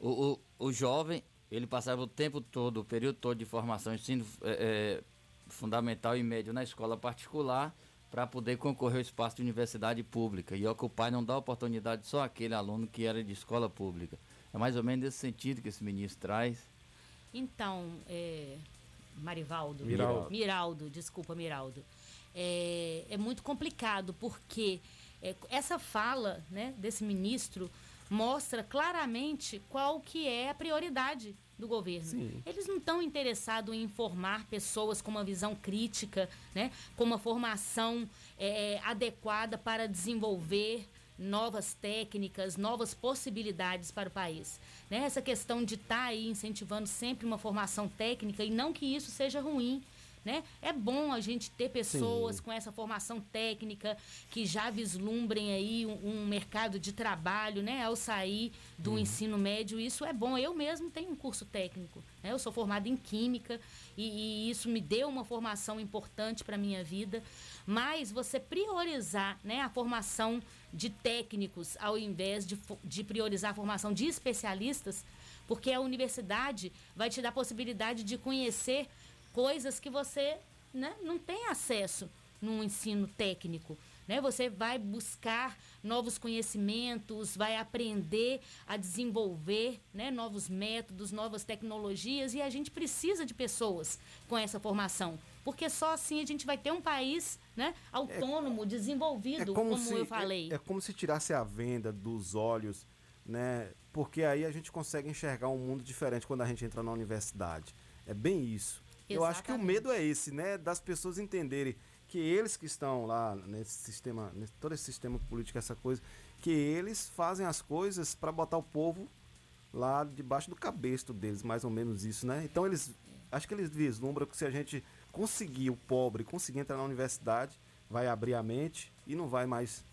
o, o, o jovem, ele passava o tempo todo, o período todo de formação, ensino é, é, fundamental e médio na escola particular para poder concorrer ao espaço de universidade pública. E ocupar não dá oportunidade só àquele aluno que era de escola pública. É mais ou menos nesse sentido que esse ministro traz. Então, é, Marivaldo. Miraldo. Miraldo, desculpa, Miraldo. É, é muito complicado porque é, essa fala né, desse ministro mostra claramente qual que é a prioridade do governo. Sim. Eles não estão interessados em informar pessoas com uma visão crítica, né, com uma formação é, adequada para desenvolver novas técnicas, novas possibilidades para o país. Né? Essa questão de estar aí incentivando sempre uma formação técnica e não que isso seja ruim. Né? É bom a gente ter pessoas Sim. com essa formação técnica que já vislumbrem aí um, um mercado de trabalho, né? Ao sair do Uhum. ensino médio, isso é bom. Eu mesmo tenho um curso técnico, né? Eu sou formada em química e, e isso me deu uma formação importante para minha vida. Mas você priorizar, né, a formação de técnicos ao invés de, de priorizar a formação de especialistas, porque a universidade vai te dar a possibilidade de conhecer coisas que você né, não tem acesso no ensino técnico. Né? Você vai buscar novos conhecimentos, vai aprender a desenvolver né, novos métodos, novas tecnologias e a gente precisa de pessoas com essa formação. Porque só assim a gente vai ter um país né, autônomo, desenvolvido, como, se, eu falei. É, é como se tirasse a venda dos olhos, né? Porque aí a gente consegue enxergar um mundo diferente quando a gente entra na universidade. É bem isso. Eu acho que o Exatamente. medo é esse, né? Das pessoas entenderem que eles que estão lá nesse sistema, nesse, todo esse sistema político, essa coisa, que eles fazem as coisas para botar o povo lá debaixo do cabresto deles, mais ou menos isso, né? Então eles, acho que eles vislumbram que se a gente conseguir o pobre, conseguir entrar na universidade, vai abrir a mente e não vai mais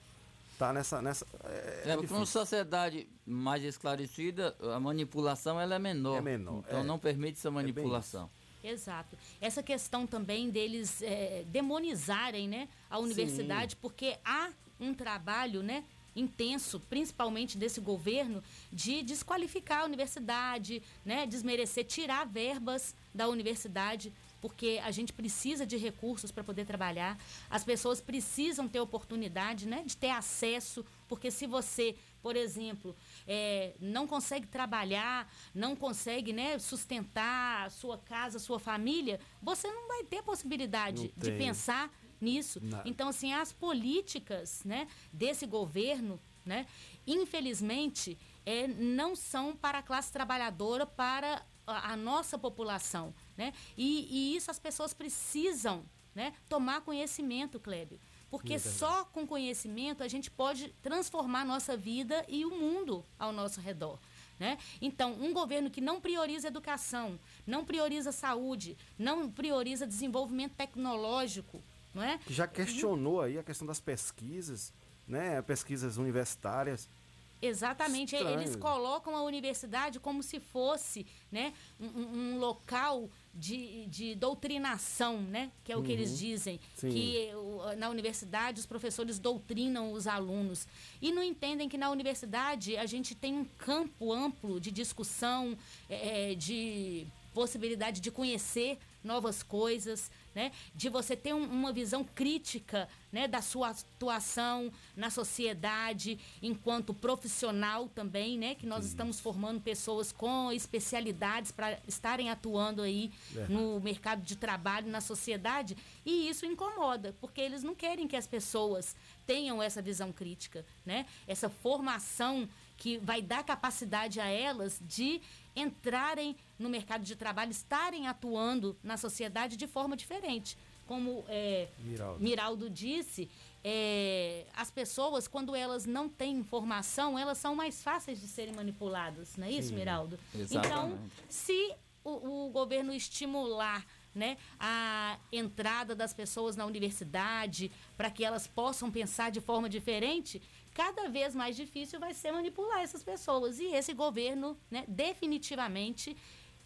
estar nessa nessa é, É, porque numa sociedade mais esclarecida, a manipulação ela é menor. É menor, Então é. não permite essa manipulação. Exato. Essa questão também deles é, demonizarem né, a universidade, porque há um trabalho né, intenso, principalmente desse governo, de desqualificar a universidade, né, desmerecer, tirar verbas da universidade, porque a gente precisa de recursos para poder trabalhar. As pessoas precisam ter oportunidade né, de ter acesso, porque se você, por exemplo, é, não consegue trabalhar, não consegue né, sustentar a sua casa, a sua família, você não vai ter possibilidade Não de pensar nisso. Nada. Então, assim, as políticas né, desse governo, né, infelizmente, é, não são para a classe trabalhadora, para a, a nossa população. Né? E, e isso as pessoas precisam né, tomar conhecimento, Kleber. Porque só com conhecimento a gente pode transformar a nossa vida e o mundo ao nosso redor. Né? Então, um governo que não prioriza educação, não prioriza saúde, não prioriza desenvolvimento tecnológico, não é? Já questionou aí a questão das pesquisas, né? Pesquisas universitárias. Exatamente, Estranho. eles colocam a universidade como se fosse né, um, um- local de, de doutrinação, né, que é o que eles Uhum. dizem, Sim. que na universidade os professores doutrinam os alunos e não entendem que na universidade a gente tem um campo amplo de discussão, eh, de possibilidade de conhecer novas coisas, né? De você ter um- uma visão crítica, né, da sua atuação na sociedade enquanto profissional também, né? Que nós estamos formando pessoas com especialidades para estarem atuando aí É. no mercado de trabalho, na sociedade, e isso incomoda, porque eles não querem que as pessoas tenham essa visão crítica, né? Essa formação que vai dar capacidade a elas de entrarem no mercado de trabalho, estarem atuando na sociedade de forma diferente. Como é, Miraldo. Miraldo disse, é, as pessoas, quando elas não têm informação, elas são mais fáceis de serem manipuladas, não é isso, Sim, Miraldo? exatamente. Então, se o, o governo estimular né, a entrada das pessoas na universidade para que elas possam pensar de forma diferente, cada vez mais difícil vai ser manipular essas pessoas. E esse governo, né, definitivamente,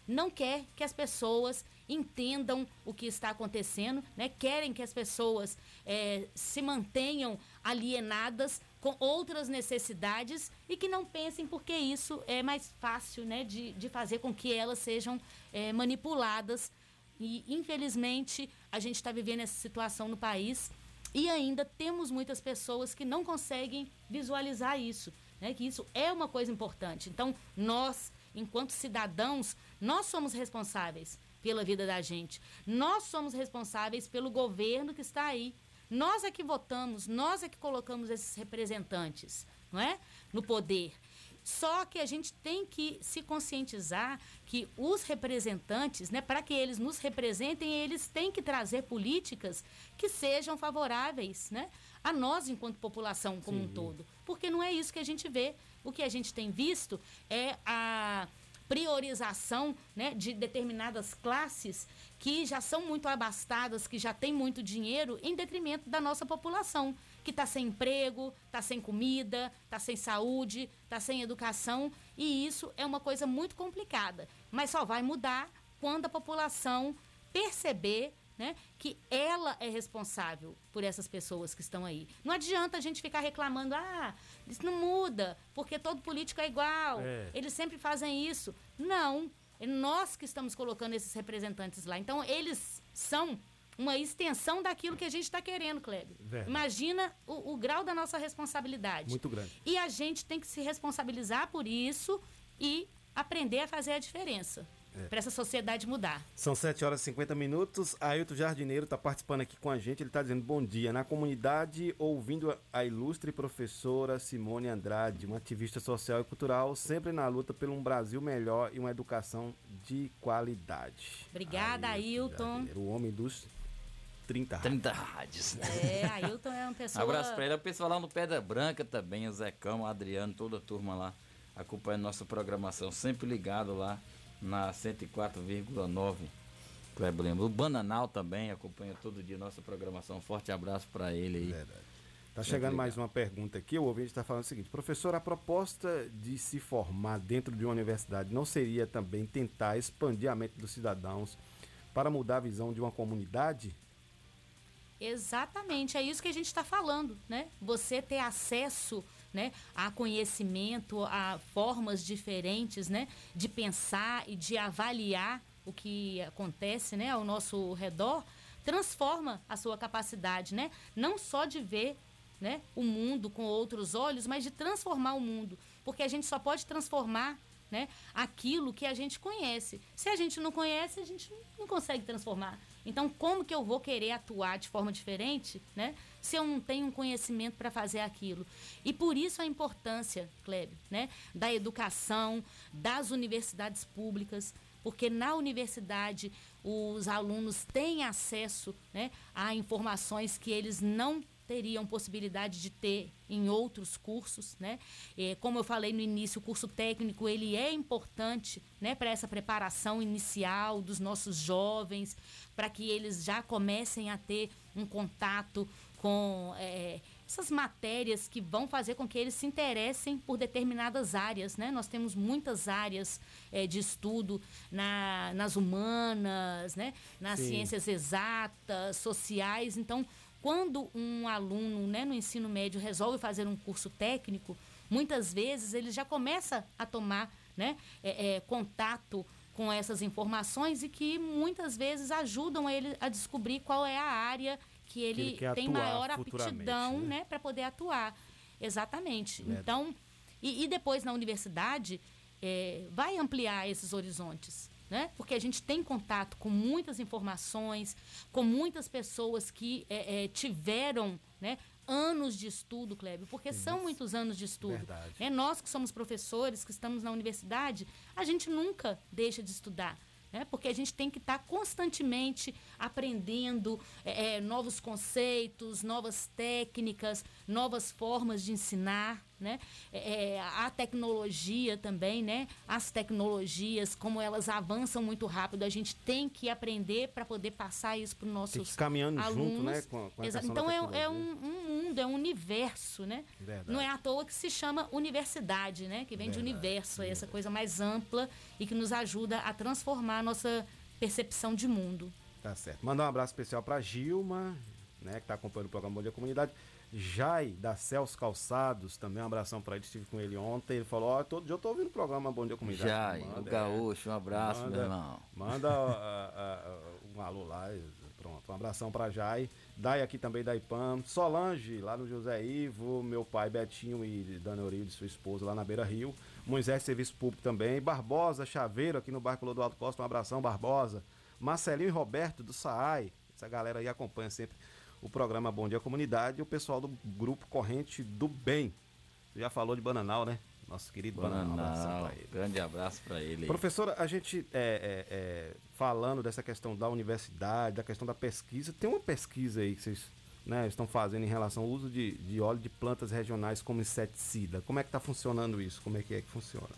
não quer que as pessoas entendam o que está acontecendo, né? querem que as pessoas eh, se mantenham alienadas com outras necessidades e que não pensem porque isso é mais fácil né? de, de fazer com que elas sejam eh, manipuladas. E, infelizmente, a gente está vivendo essa situação no país e ainda temos muitas pessoas que não conseguem visualizar isso, né? Que isso é uma coisa importante. Então, nós, enquanto cidadãos, Nós somos responsáveis pela vida da gente. Nós somos responsáveis pelo governo que está aí. Nós é que votamos, nós é que colocamos esses representantes, não é? No poder. Só que a gente tem que se conscientizar que os representantes, né, para que eles nos representem, eles têm que trazer políticas que sejam favoráveis, né, a nós enquanto população como um todo. Porque não é isso que a gente vê. O que a gente tem visto é a priorização né, de determinadas classes que já são muito abastadas, que já têm muito dinheiro, em detrimento da nossa população, que está sem emprego, está sem comida, está sem saúde, está sem educação. E isso é uma coisa muito complicada. Mas só vai mudar quando a população perceber né, que ela é responsável por essas pessoas que estão aí. Não adianta a gente ficar reclamando, ah, isso não muda, porque todo político é igual, É. eles sempre fazem isso. Não, é nós que estamos colocando esses representantes lá. Então, eles são uma extensão daquilo que a gente está querendo, Kleber. Verdade. Imagina o, o grau da nossa responsabilidade. Muito grande. E a gente tem que se responsabilizar por isso e aprender a fazer a diferença. É. Para essa sociedade mudar. São 7 horas e 50 minutos. Ailton Jardineiro está participando aqui com a gente. Ele está dizendo bom dia. Na comunidade, ouvindo a- a ilustre professora Simone Andrade, uma ativista social e cultural, sempre na luta por um Brasil melhor e uma educação de qualidade. Obrigada, Ailton. Era o homem dos 30 rádios. 30 rádios. É, Ailton é uma pessoa. Abraço pra ele. O pessoal lá no Pedra Branca também, o Zecão, o Adriano, toda a turma lá acompanhando nossa programação. Sempre ligado lá na 104,9. Kleber lembra. O Bananal também acompanha todo dia nossa programação. Forte abraço pra ele aí. Tá chegando mais uma pergunta aqui. O ouvinte está falando o seguinte: professor, a proposta de se formar dentro de uma universidade não seria também tentar expandir a mente dos cidadãos para mudar a visão de uma comunidade? Exatamente, é isso que a gente está falando, né? Você ter acesso né, a conhecimento, a formas diferentes né, de pensar e de avaliar o que acontece né, ao nosso redor, transforma a sua capacidade, né? Não só de ver né, o mundo com outros olhos, mas de transformar o mundo. Porque a gente só pode transformar né, aquilo que a gente conhece. Se a gente não conhece, a gente não consegue transformar. Então, como que eu vou querer atuar de forma diferente, né, se eu não tenho um conhecimento para fazer aquilo? E por isso a importância, Kleber, né, da educação, das universidades públicas, porque na universidade os alunos têm acesso né, a informações que eles não teriam possibilidade de ter em outros cursos, né? Eh, como eu falei no início, o curso técnico ele é importante, né, para essa preparação inicial dos nossos jovens, para que eles já comecem a ter um contato com eh, essas matérias que vão fazer com que eles se interessem por determinadas áreas, né? Nós temos muitas áreas eh, de estudo na, nas humanas, né? Nas Sim. ciências exatas, sociais, então quando um aluno né, no ensino médio resolve fazer um curso técnico, muitas vezes ele já começa a tomar né, é, é, contato com essas informações e que muitas vezes ajudam ele a descobrir qual é a área que ele, ele quer tem maior aptidão né? né, para poder atuar. Exatamente. Então, e, e depois na universidade, é, vai ampliar esses horizontes. Né? Porque a gente tem contato com muitas informações, com muitas pessoas que é, é, tiveram né, anos de estudo, Kleber, porque são muitos anos de estudo. Verdade. É, nós que somos professores, que estamos na universidade, a gente nunca deixa de estudar. Né? Porque a gente tem que estar constantemente aprendendo é, é, novos conceitos, novas técnicas, novas formas de ensinar. Né? É, é, a tecnologia também, né? As tecnologias, como elas avançam muito rápido, a gente tem que aprender para poder passar isso para os nossos caminhando alunos. junto, né, com a- com Então é, é um, um mundo, é um universo, né? Verdade. Não é à toa que se chama universidade, né? Que vem de Verdade, universo, é essa coisa mais ampla e que nos ajuda a transformar a nossa percepção de mundo. Tá certo. Mandar um abraço especial para Gilma, né, que está acompanhando o programa Bom Dia Comunidade. Jai, da Celso Calçados, também um abração para ele, estive com ele ontem. Ele falou: Ó, todo dia eu tô ouvindo o programa Bom Dia Comunidade. Jai, o Manda, Gaúcho, um abraço, manda, meu irmão. Manda ah, ah, um alô lá, Pronto, um abração pra Jai. Dai aqui também da IPAM. Solange, lá no José Ivo. Meu pai Betinho e Dana Uribe, sua esposa, lá na Beira Rio. Moisés Serviço Público também. Barbosa, Chaveiro, aqui no Barco Lodoaldo Costa. Um abração, Barbosa. Marcelinho e Roberto, do SAAI. Essa galera aí acompanha sempre o programa Bom Dia Comunidade. E o pessoal do Grupo Corrente do Bem. Você já falou de Bananal, né? Nosso querido Bananal. Bananal, pra ele. grande abraço pra ele. Professora, a gente é, é, é, falando dessa questão da universidade, da questão da pesquisa, tem uma pesquisa aí que vocês né, estão fazendo em relação ao uso de, de óleo de plantas regionais como inseticida. Como é que está funcionando isso? Como é que é que funciona?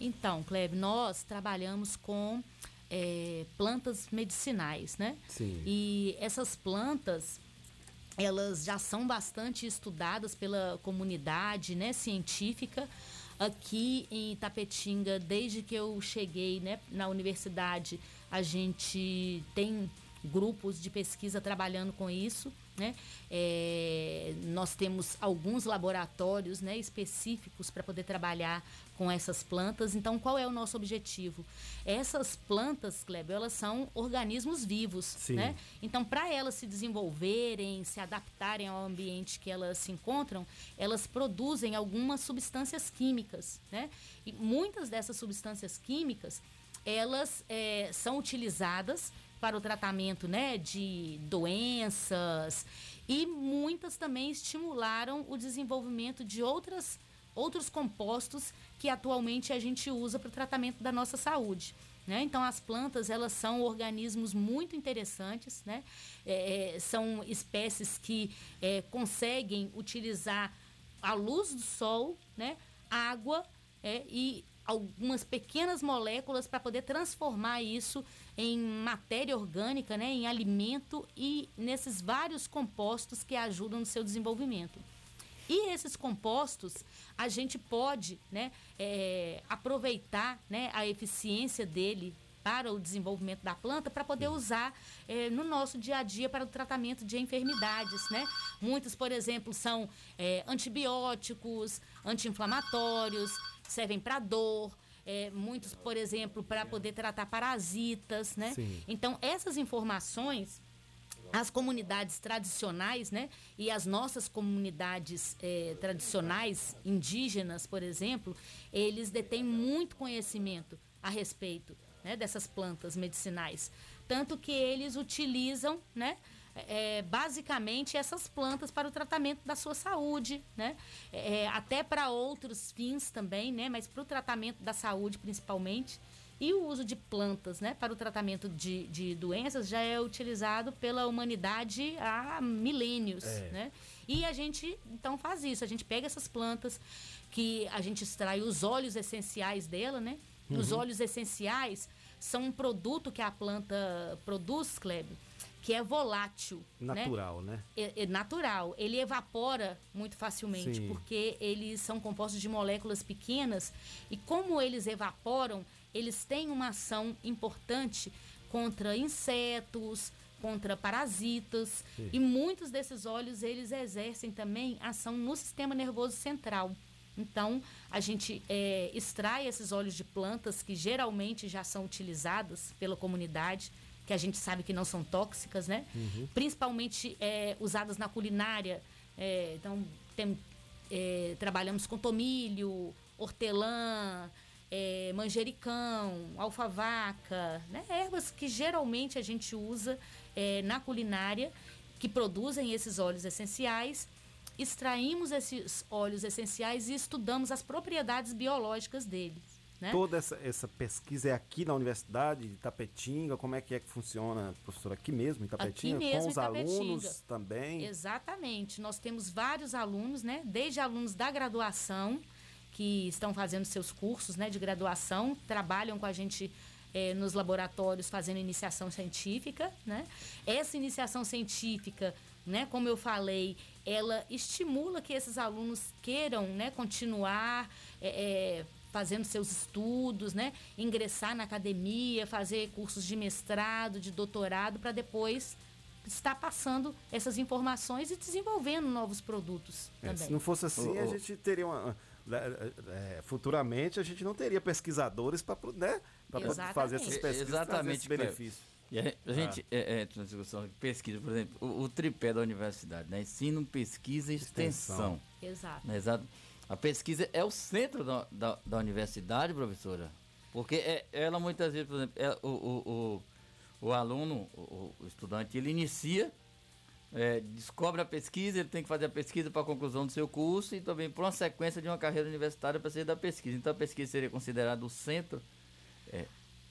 Então, Kleber, nós trabalhamos com é, plantas medicinais, né? Sim. E essas plantas, elas já são bastante estudadas pela comunidade né, científica. Aqui em Tapetinga, desde que eu cheguei né, na universidade, a gente tem grupos de pesquisa trabalhando com isso. Né? É, nós temos alguns laboratórios né, específicos para poder trabalhar com essas plantas. Então, qual é o nosso objetivo? Essas plantas, Kleber, elas são organismos vivos. Sim. Né? Então, para elas se desenvolverem, se adaptarem ao ambiente que elas se encontram, elas produzem algumas substâncias químicas. Né? E muitas dessas substâncias químicas, elas é, são utilizadas para o tratamento né, de doenças e muitas também estimularam o desenvolvimento de outras, outros compostos que atualmente a gente usa para o tratamento da nossa saúde. Né? Então, as plantas elas são organismos muito interessantes, né? É, é, são espécies que é, conseguem utilizar a luz do sol, né? água é, e algumas pequenas moléculas para poder transformar isso em matéria orgânica, né? em alimento e nesses vários compostos que ajudam no seu desenvolvimento. E esses compostos, a gente pode né, é, aproveitar né, a eficiência dele para o desenvolvimento da planta para poder usar é, no nosso dia a dia para o tratamento de enfermidades, né? Muitos, por exemplo, são é, antibióticos, anti-inflamatórios, servem para dor, é, muitos, por exemplo, para poder tratar parasitas, né? Sim. Então, essas informações as comunidades tradicionais, né, e as nossas comunidades eh, tradicionais indígenas, por exemplo, eles detêm muito conhecimento a respeito né, dessas plantas medicinais, tanto que eles utilizam, né, eh, basicamente essas plantas para o tratamento da sua saúde, né, eh, até para outros fins também, né, mas para o tratamento da saúde principalmente. E o uso de plantas né, para o tratamento de, de doenças já é utilizado pela humanidade há milênios. É. Né? E a gente então faz isso, a gente pega essas plantas que a gente extrai os óleos essenciais dela, né? Os Uhum. óleos essenciais são um produto que a planta produz, Kleber, que é volátil. né? Natural, né? é, é natural. Ele evapora muito facilmente, Sim. porque eles são compostos de moléculas pequenas e como eles evaporam, eles têm uma ação importante contra insetos, contra parasitas Sim. e muitos desses óleos eles exercem também ação no sistema nervoso central. Então, a gente é, extrai esses óleos de plantas que geralmente já são utilizadas pela comunidade, que a gente sabe que não são tóxicas, né? Uhum. Principalmente é, usadas na culinária. É, então, tem, é, trabalhamos com tomilho, hortelã, é, manjericão, alfavaca, né? ervas que geralmente a gente usa é, na culinária, que produzem esses óleos essenciais. Extraímos esses óleos essenciais e estudamos as propriedades biológicas deles. Né? Toda essa, essa pesquisa é aqui na Universidade de Tapetinga? Como é que é que funciona, professora? Aqui mesmo, em Tapetinga? Aqui mesmo, Com os Tapetinga. alunos também? Exatamente. Nós temos vários alunos, né? Desde alunos da graduação, que estão fazendo seus cursos né, de graduação, trabalham com a gente eh, nos laboratórios fazendo iniciação científica. Né? Essa iniciação científica, né, como eu falei, ela estimula que esses alunos queiram né, continuar eh, eh, fazendo seus estudos, né, ingressar na academia, fazer cursos de mestrado, de doutorado, para depois estar passando essas informações e desenvolvendo novos produtos É, também. se não fosse assim, a gente teria uma. é, é, futuramente a gente não teria pesquisadores para né, pra fazer essas pesquisas e Exatamente, benefícios. E a, a gente, é, é, na discussão, pesquisa, por exemplo, o, o tripé da universidade, né? Ensino, pesquisa e extensão. Exato. Né? Exato. A pesquisa é o centro da, da, da universidade, professora. Porque é, ela muitas vezes, por exemplo, é, o, o, o, o aluno, o, o estudante, ele inicia, é, descobre a pesquisa, ele tem que fazer a pesquisa para a conclusão do seu curso e também para uma sequência de uma carreira universitária para ser da pesquisa. Então a pesquisa seria considerada o centro. É,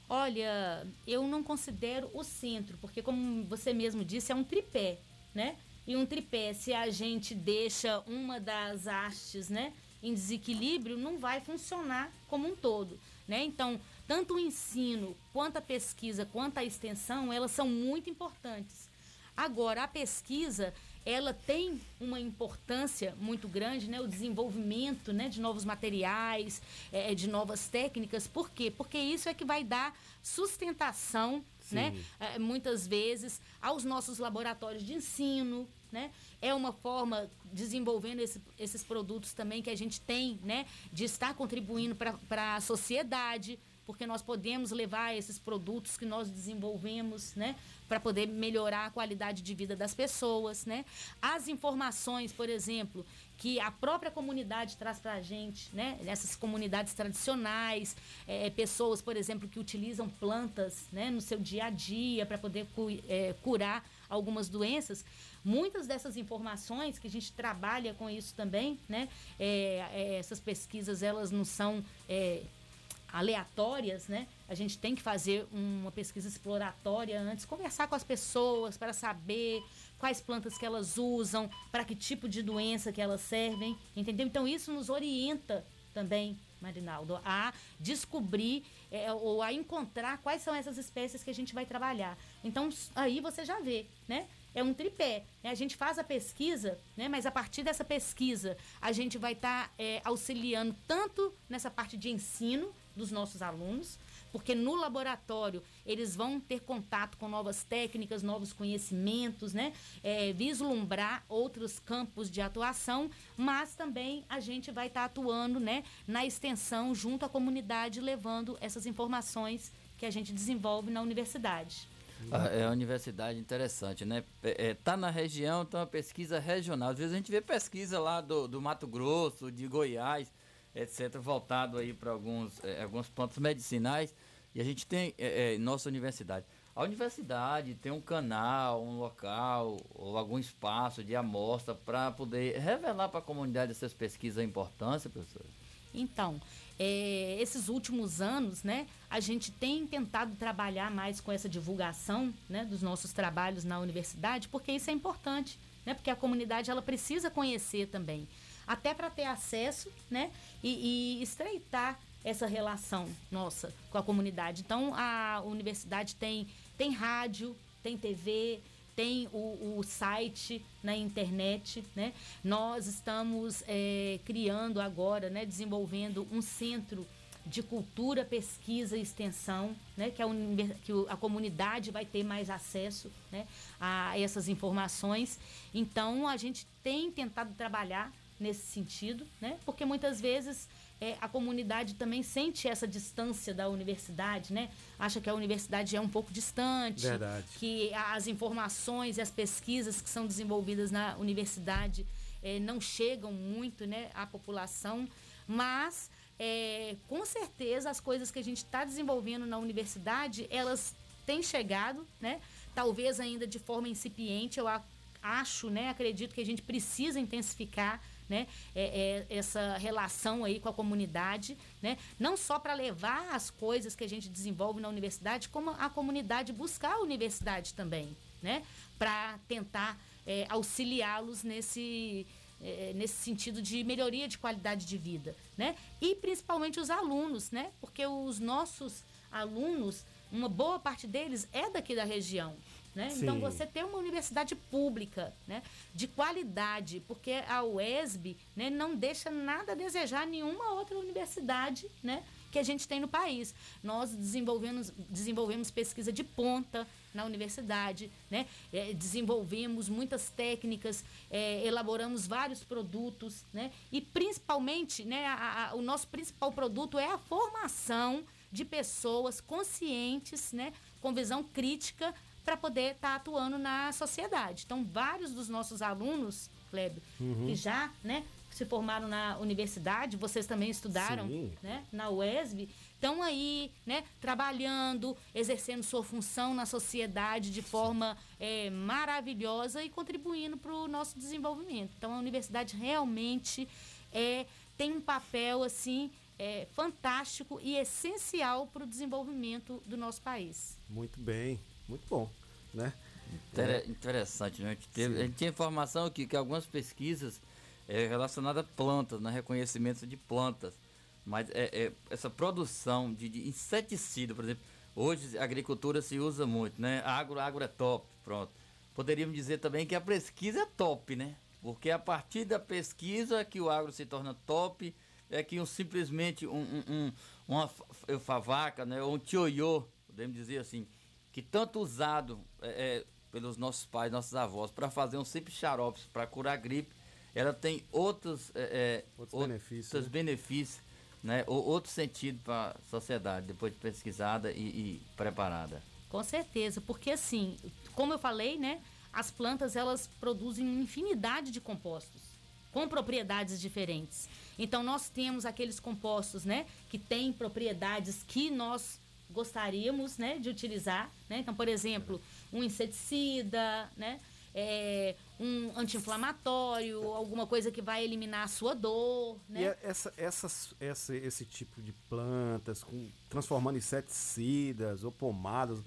Olha, eu não considero o centro, porque como você mesmo disse, é um tripé, né? E um tripé, se a gente deixa uma das hastes, né, em desequilíbrio, não vai funcionar como um todo, né? Então, tanto o ensino, quanto a pesquisa, quanto a extensão, elas são muito importantes. Agora, a pesquisa, ela tem uma importância muito grande, né? O desenvolvimento né? de novos materiais, eh, de novas técnicas. Por quê? Porque isso é que vai dar sustentação, né? Eh, muitas vezes, aos nossos laboratórios de ensino, né? É uma forma, desenvolvendo esse- esses produtos também, que a gente tem, né? De estar contribuindo para a sociedade, porque nós podemos levar esses produtos que nós desenvolvemos, né? Para poder melhorar a qualidade de vida das pessoas, né? As informações, por exemplo, que a própria comunidade traz para a gente, né? Nessas comunidades tradicionais, eh, pessoas, por exemplo, que utilizam plantas, né? No seu dia a dia para poder cu- eh, curar algumas doenças. Muitas dessas informações que a gente trabalha com isso também, né? Eh, eh, essas pesquisas elas não são eh, aleatórias, né? A gente tem que fazer uma pesquisa exploratória antes, conversar com as pessoas para saber quais plantas que elas usam, para que tipo de doença que elas servem, entendeu? Então isso nos orienta também, Marinaldo, a descobrir é, ou a encontrar quais são essas espécies que a gente vai trabalhar. Então aí você já vê, né? É um tripé. né? A gente faz a pesquisa, né? mas a partir dessa pesquisa a gente vai estar auxiliando tanto nessa parte de ensino dos nossos alunos, porque no laboratório eles vão ter contato com novas técnicas, novos conhecimentos, né? É, vislumbrar outros campos de atuação, mas também a gente vai estar atuando né, na extensão junto à comunidade, levando essas informações que a gente desenvolve na universidade. Ah, É uma universidade interessante, né? É, é, tá na região, então é uma pesquisa regional. Às vezes a gente vê pesquisa lá do, do Mato Grosso, de Goiás, etc., voltado aí para alguns, é, algumas plantas medicinais. E a gente tem é, é, nossa universidade. A universidade tem um canal, um local ou algum espaço de amostra para poder revelar para a comunidade essas pesquisas a importância, professor. Então, é, esses últimos anos, né, a gente tem tentado trabalhar mais com essa divulgação, né, dos nossos trabalhos na universidade, porque isso é importante, né, porque a comunidade ela precisa conhecer também, até para ter acesso, né, e, e estreitar essa relação nossa com a comunidade. Então, a universidade tem tem rádio, tem TV, tem o, o site na internet, né? Nós estamos eh, criando agora, né, desenvolvendo um centro de cultura, pesquisa e extensão, né, que a, que a comunidade vai ter mais acesso né, a essas informações. Então, a gente tem tentado trabalhar nesse sentido, né, porque muitas vezes eh, a comunidade também sente essa distância da universidade, né? Acha que a universidade é um pouco distante, Verdade. que as informações e as pesquisas que são desenvolvidas na universidade eh, não chegam muito né, à população, mas eh, com certeza as coisas que a gente está desenvolvendo na universidade, elas têm chegado, né? Talvez ainda de forma incipiente, eu acho, né? Acredito que a gente precisa intensificar né, é- é essa relação aí com a comunidade, né? Não só para levar as coisas que a gente desenvolve na universidade, como a comunidade buscar a universidade também, né? Para tentar é, auxiliá-los nesse é, nesse sentido de melhoria de qualidade de vida, né? E principalmente os alunos, né? Porque os nossos alunos, uma boa parte deles é daqui da região, né? Então você ter uma universidade pública, né, de qualidade, porque a UESB, né, não deixa nada a desejar nenhuma outra universidade, né, que a gente tem no país. Nós desenvolvemos, desenvolvemos pesquisa de ponta na universidade, né, eh, desenvolvemos muitas técnicas, eh, elaboramos vários produtos, né, e principalmente, né, a- a- o nosso principal produto é a formação de pessoas conscientes, né, com visão crítica para poder estar atuando na sociedade. Então, vários dos nossos alunos, Kleber, Uhum. que já, né, se formaram na universidade, vocês também estudaram, Sim. né, na UESB, estão aí, né, trabalhando, exercendo sua função na sociedade de forma eh, maravilhosa e contribuindo para o nosso desenvolvimento. Então, a universidade realmente é, tem um papel assim é, fantástico e essencial para o desenvolvimento do nosso país. Muito bem, muito bom, né? Inter- Interessante, né? A gente, teve- a gente tinha informação aqui que algumas pesquisas é, relacionadas a plantas, né? reconhecimento de plantas. Mas é, é, essa produção de, de inseticida, por exemplo, hoje a agricultura se usa muito, né? Agro, agro é top, pronto. Poderíamos dizer também que a pesquisa é top, né? Porque a partir da pesquisa é que o agro se torna top, é que um, simplesmente um, um, um- uma fa- fa- favaca, né? Ou um tioiô, podemos dizer assim, que tanto usado é, é, pelos nossos pais, nossos avós, para fazer um simples xarope para curar gripe, ela tem outros, é, é, Outros out- benefícios, outros né? benefícios, né? Ou, outro sentido para a sociedade, depois de pesquisada e, e preparada. Com certeza, porque assim, como eu falei, né, as plantas elas produzem uma infinidade de compostos com propriedades diferentes. Então nós temos aqueles compostos, né, que têm propriedades que nós gostaríamos, né, de utilizar, né? Então, por exemplo, um inseticida, né, é, um anti-inflamatório, alguma coisa que vai eliminar a sua dor, né? E é- essa, essas, essa, esse tipo de plantas, com, transformando inseticidas ou pomadas,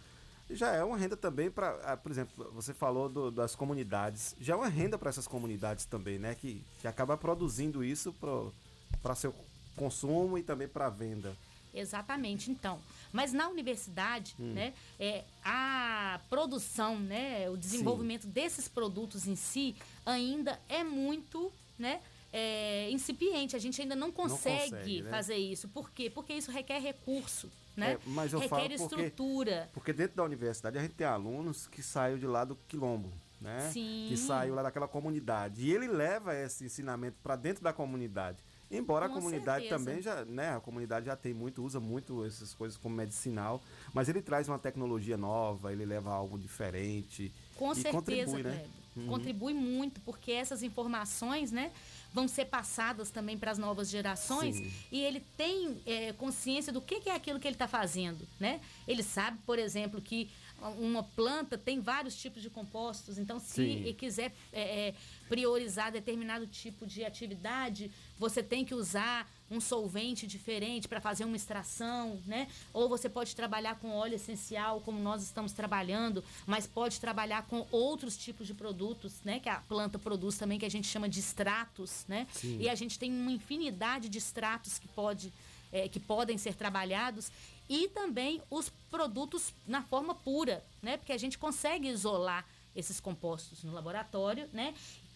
já é uma renda também para, por exemplo, você falou do- das comunidades, já é uma renda para essas comunidades também, né? Que, que acaba produzindo isso para seu consumo e também para venda. Exatamente, então. Mas na universidade, Hum. né, é, a produção, né, o desenvolvimento desses produtos em si ainda é muito, né, é, incipiente. A gente ainda não consegue, consegue, né? fazer isso. Por quê? Porque isso requer recurso, né? É, mas eu requer falo porque- estrutura. Porque dentro da universidade a gente tem alunos que saiu de lá do quilombo, né? Sim. Que saiu lá daquela comunidade. E ele leva esse ensinamento para dentro da comunidade. Embora Com a comunidade certeza. também já, né, a comunidade já tem muito, usa muito essas coisas como medicinal, mas ele traz uma tecnologia nova, ele leva algo diferente Com certeza, contribui, né? Uhum. Contribui muito, porque essas informações, né, vão ser passadas também para as novas gerações Sim. e ele tem é, consciência do que, que é aquilo que ele está fazendo, né? Ele sabe, por exemplo, que uma planta tem vários tipos de compostos, então se Sim. ele quiser é, é, priorizar determinado tipo de atividade, você tem que usar um solvente diferente para fazer uma extração, né? Ou você pode trabalhar com óleo essencial, como nós estamos trabalhando, mas pode trabalhar com outros tipos de produtos, né? Que a planta produz também, que a gente chama de extratos, né? Sim. E a gente tem uma infinidade de extratos que, pode, eh, que podem ser trabalhados e também os produtos na forma pura, né? Porque a gente consegue isolar esses compostos no laboratório, né?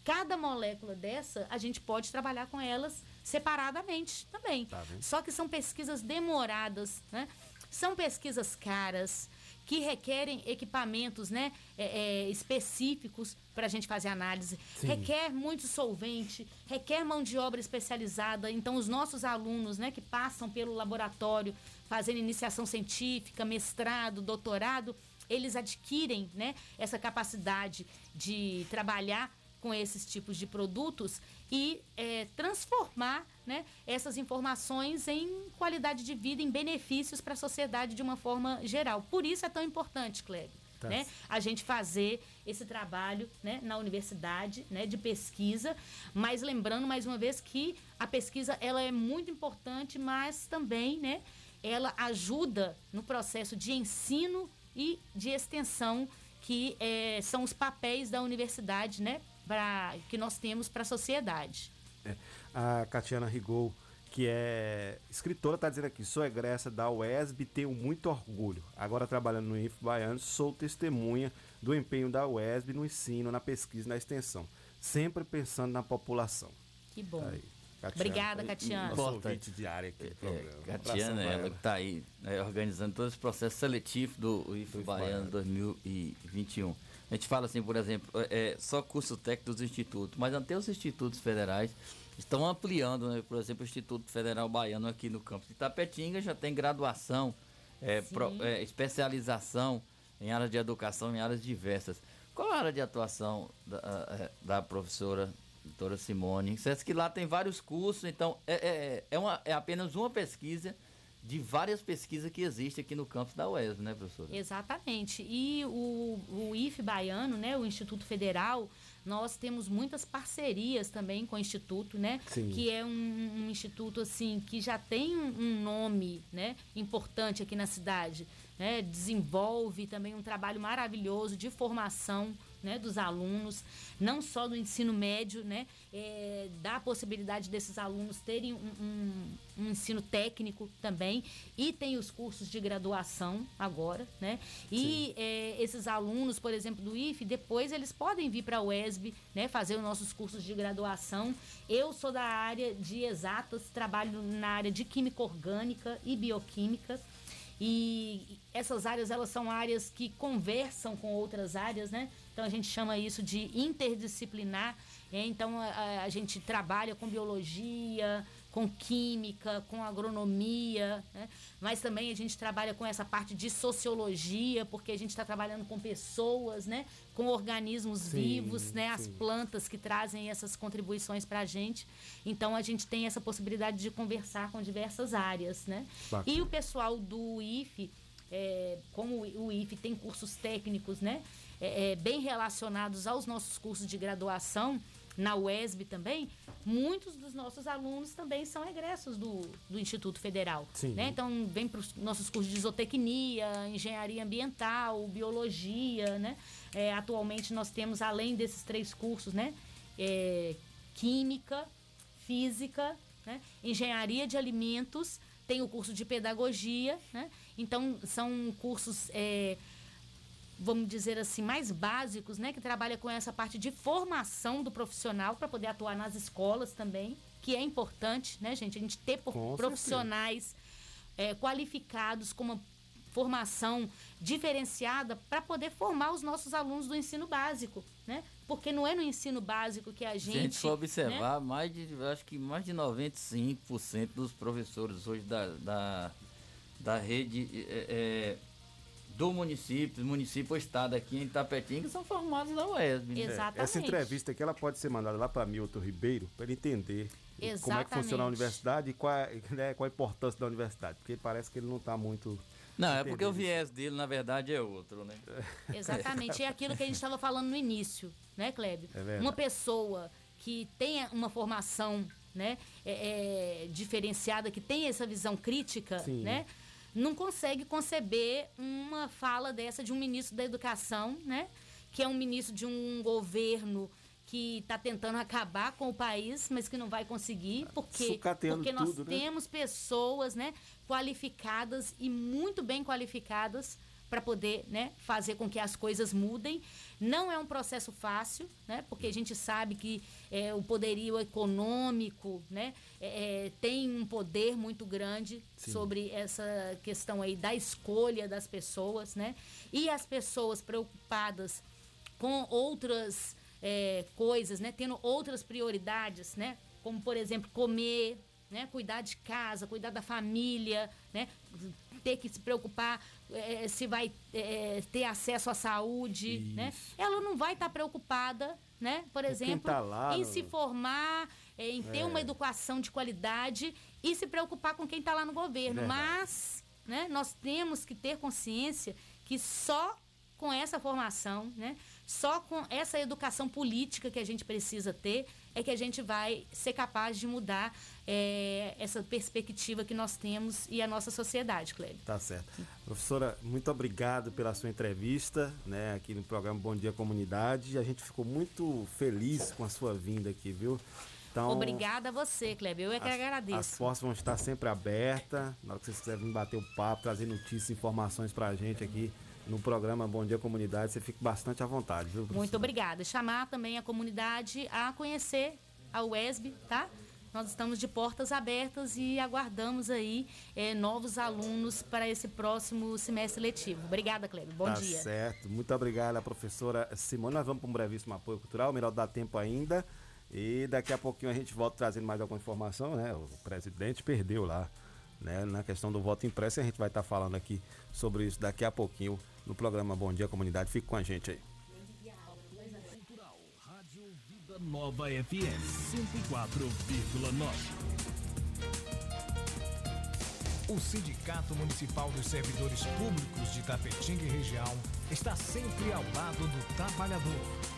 Cada molécula dessa, a gente pode trabalhar com elas separadamente também. Só que são pesquisas demoradas, né? São pesquisas caras, que requerem equipamentos né, é, é, específicos para a gente fazer análise. Sim. Requer muito solvente, requer mão de obra especializada. Então, os nossos alunos né, que passam pelo laboratório, fazendo iniciação científica, mestrado, doutorado, eles adquirem né, essa capacidade de trabalhar com esses tipos de produtos e é, transformar né, essas informações em qualidade de vida, em benefícios para a sociedade de uma forma geral. Por isso é tão importante, Kleber. Tá. Né, a gente fazer esse trabalho né, na universidade né, de pesquisa, mas lembrando mais uma vez que a pesquisa ela é muito importante, mas também né, ela ajuda no processo de ensino e de extensão que eh, são os papéis da universidade, né, pra, que nós temos para a sociedade. É, a Catiana Rigol, que é escritora, está dizendo aqui: sou egressa da UESB, tenho muito orgulho. Agora trabalhando no IF Baiano, sou testemunha do empenho da UESB no ensino, na pesquisa e na extensão, sempre pensando na população. Que bom. Aí, Obrigada, Catiana. Nosso Importante. ouvinte diário aqui do programa. Um Catiana, abração pra ela que está aí né, organizando todo esse processo seletivo do IF Baiano 2021. A gente fala assim, por exemplo, é, só curso técnico dos institutos, mas até os institutos federais estão ampliando, né? por exemplo, o Instituto Federal Baiano aqui no campus de Itapetinga já tem graduação é, pro- é, especialização em áreas de educação, em áreas diversas. Qual a área de atuação da, é, da professora doutora Simone? Você disse que lá tem vários cursos, então é, é, é, uma, é apenas uma pesquisa de várias pesquisas que existem aqui no campus da UESB, né, professora? Exatamente. E o, o IFE baiano, né, o Instituto Federal, nós temos muitas parcerias também com o Instituto, né? Sim. Que é um, um instituto assim que já tem um, um nome, né, importante aqui na cidade, né? Desenvolve também um trabalho maravilhoso de formação né, dos alunos, não só do ensino médio, né, é, dá a possibilidade desses alunos terem um, um- um ensino técnico também e tem os cursos de graduação agora, né, e é, esses alunos, por exemplo, do IFE, depois eles podem vir para a UESB, né, fazer os nossos cursos de graduação. Eu sou da área de exatas, trabalho na área de química orgânica e bioquímica. E essas áreas, elas são áreas que conversam com outras áreas, né? Então a gente chama isso de interdisciplinar. né? Então a, a gente trabalha com biologia, com química, com agronomia, né? mas também a gente trabalha com essa parte de sociologia, porque a gente está trabalhando com pessoas, né? com organismos Sim, vivos, né? as sim. plantas que trazem essas contribuições para a gente. Então a gente tem essa possibilidade de conversar com diversas áreas. Né? Bacana. E o pessoal do IFE, é, como o IFE tem cursos técnicos né? É, é, bem relacionados aos nossos cursos de graduação, na UESB também, muitos dos nossos alunos também são egressos do, do Instituto Federal. Né? Então, vem para os nossos cursos de zootecnia, engenharia ambiental, biologia, né? É, atualmente nós temos, além desses três cursos, né? É, química, física, né? engenharia de alimentos, tem o curso de pedagogia, né? Então, são cursos... é, vamos dizer assim, mais básicos, né? Que trabalha com essa parte de formação do profissional para poder atuar nas escolas também, que é importante, né, gente? A gente ter Com profissionais é, qualificados com uma formação diferenciada para poder formar os nossos alunos do ensino básico, né? Porque não é no ensino básico que a Se gente... a gente for né? observar, mais de, acho que mais de 95% dos professores hoje da, da, da rede é, é, do município, município ou estado aqui em Itapetinga são formados na UESB. né? Exatamente. Essa entrevista aqui ela pode ser mandada lá para Milton Ribeiro para ele entender como é que funciona a Exatamente. universidade e qual, é- né, qual a importância da universidade, porque parece que ele não está muito Não, é porque o viés dele, na verdade, é outro, né? Exatamente. É aquilo que a gente estava falando no início, né, Kleber? É verdade. uma pessoa que tenha uma formação né, é, é, diferenciada, que tenha essa visão crítica, Sim. né? Não consegue conceber uma fala dessa de um ministro da educação, né? Que é um ministro de um governo que está tentando acabar com o país, mas que não vai conseguir, porque, Sucateando porque nós tudo, né? temos pessoas né, qualificadas e muito bem qualificadas para poder né, fazer com que as coisas mudem. Não é um processo fácil, né, porque a gente sabe que é, o poderio econômico né, é, é, tem um poder muito grande Sim. sobre essa questão aí da escolha das pessoas, né? E as pessoas preocupadas com outras é, coisas, né? Tendo outras prioridades, né? Como, por exemplo, comer, né? Cuidar de casa, cuidar da família, né? Ter que se preocupar é, se vai é, ter acesso à saúde, né? Ela não vai estar preocupada, né? Por quem exemplo, tá lá em se formar, é, em ter É. uma educação de qualidade e se preocupar com quem está lá no governo. Mas né, nós temos que ter consciência que só com essa formação, né, só com essa educação política que a gente precisa ter, é que a gente vai ser capaz de mudar é, essa perspectiva que nós temos e a nossa sociedade, Cléber. Tá certo. Professora, muito obrigado pela sua entrevista, né, aqui no programa Bom Dia Comunidade. A gente ficou muito feliz com a sua vinda aqui, viu? Então, Obrigada a você, Kleber. Eu é que as, agradeço. As portas vão estar sempre abertas. Na hora que vocês quiserem bater o papo, trazer notícias, informações pra gente aqui no programa Bom Dia Comunidade, você fica bastante à vontade, viu? Muito obrigada. Chamar também a comunidade a conhecer a UESB, tá? Nós estamos de portas abertas e aguardamos aí eh, novos alunos para esse próximo semestre letivo. Obrigada, Kleber. Bom tá dia. certo. Muito obrigado, a professora Simone. Nós vamos para um brevíssimo apoio cultural, melhor dar tempo ainda. E daqui a pouquinho a gente volta trazendo mais alguma informação, né? O presidente perdeu lá né, na questão do voto impresso. E a gente vai estar falando aqui sobre isso daqui a pouquinho no programa Bom Dia Comunidade. Fique com a gente aí. Vida Nova FM 104,9. O Sindicato Municipal dos Servidores Públicos de Tapetinga e Região está sempre ao lado do trabalhador.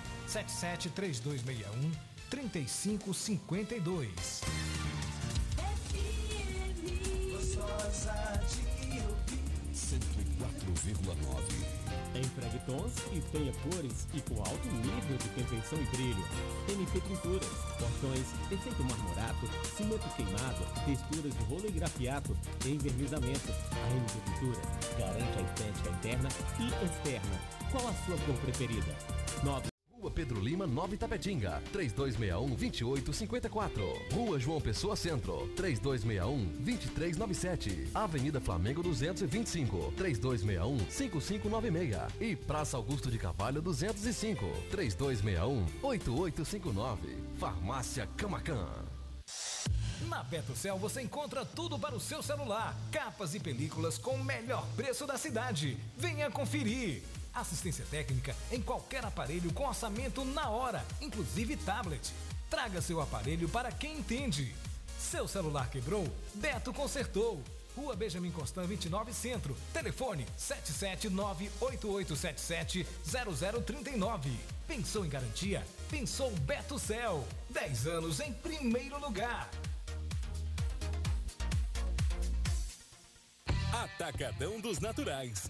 773261 3552. Gostosa de ouvir. 104,9. Empregue tons e tenha cores e com alto nível de perfeição e brilho. MP Pinturas, portões, efeito marmorato, cimento queimado, texturas de rolo e grafiato, envernizamento. A MP Pinturas garante a estética interna e externa. Qual a sua cor preferida? 9 Rua Pedro Lima, 9 Tapetinga, 3261-2854. Rua João Pessoa Centro, 3261-2397. Avenida Flamengo 225, 3261-5596. E Praça Augusto de Carvalho 205, 3261-8859. Farmácia Camacan. Na Betocel você encontra tudo para o seu celular. Capas e películas com o melhor preço da cidade. Venha conferir. Assistência técnica em qualquer aparelho com orçamento na hora, inclusive tablet. Traga seu aparelho para quem entende. Seu celular quebrou? Beto consertou. Rua Benjamin Constant 29 Centro. Telefone 77988770039. Pensou em garantia? Pensou Beto Cel. 10 anos em primeiro lugar. Atacadão dos Naturais.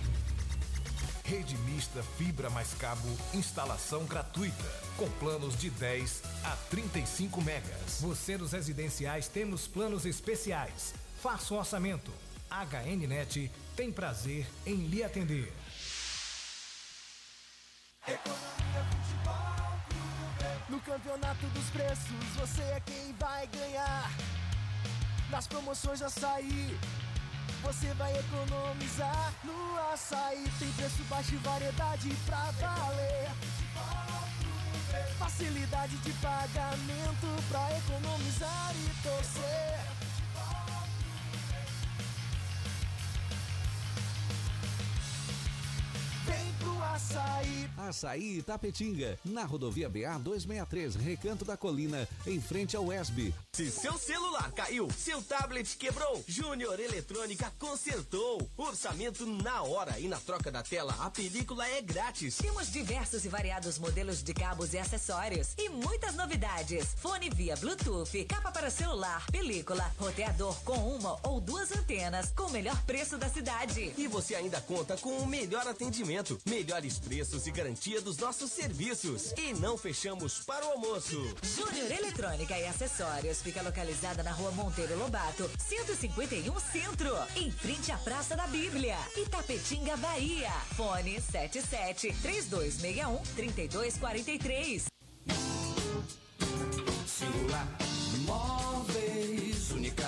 Rede mista fibra mais cabo, instalação gratuita, com planos de 10 a 35 megas. Você dos residenciais temos planos especiais. Faça o orçamento. HNnet tem prazer em lhe atender. No campeonato dos preços, você é quem vai ganhar. Nas promoções açaí, você vai economizar. No açaí tem preço baixo e variedade pra valer. Facilidade de pagamento pra economizar e torcer. Açaí. Açaí Itapetinga, na rodovia BA 263, Recanto da Colina, em frente ao ESB. Se seu celular caiu, seu tablet quebrou, Júnior Eletrônica consertou. Orçamento na hora e na troca da tela, a película é grátis. Temos diversos e variados modelos de cabos e acessórios e muitas novidades. Fone via Bluetooth, capa para celular, película, roteador com uma ou duas antenas com o melhor preço da cidade. E você ainda conta com o melhor atendimento, melhores preços e garantia dos nossos serviços. E não fechamos para o almoço. Júnior Eletrônica e Acessórios fica localizada na rua Monteiro Lobato, 151 Centro, em frente à Praça da Bíblia, Itapetinga, Bahia. Fone 77 3261 3243. Singular Móveis, única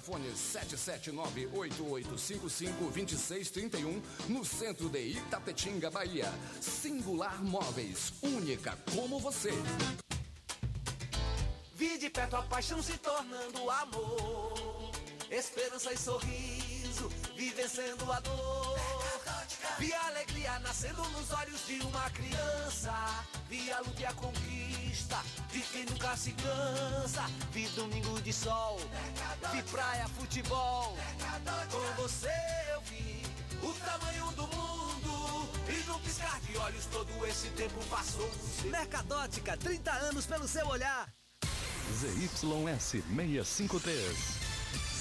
Fone 779-8855-2631, no centro de Itapetinga, Bahia. Singular Móveis, única como você. Vi de perto a paixão se tornando amor. Esperança e sorriso, vi vencendo a dor. Vi a alegria nascendo nos olhos de uma criança. Vi a luta e a conquista de quem nunca se cansa. Vi domingo de sol, vi praia, futebol. Com você eu vi o tamanho do mundo. E num piscar de olhos todo esse tempo passou. Mercadótica, 30 anos pelo seu olhar. ZYS 653.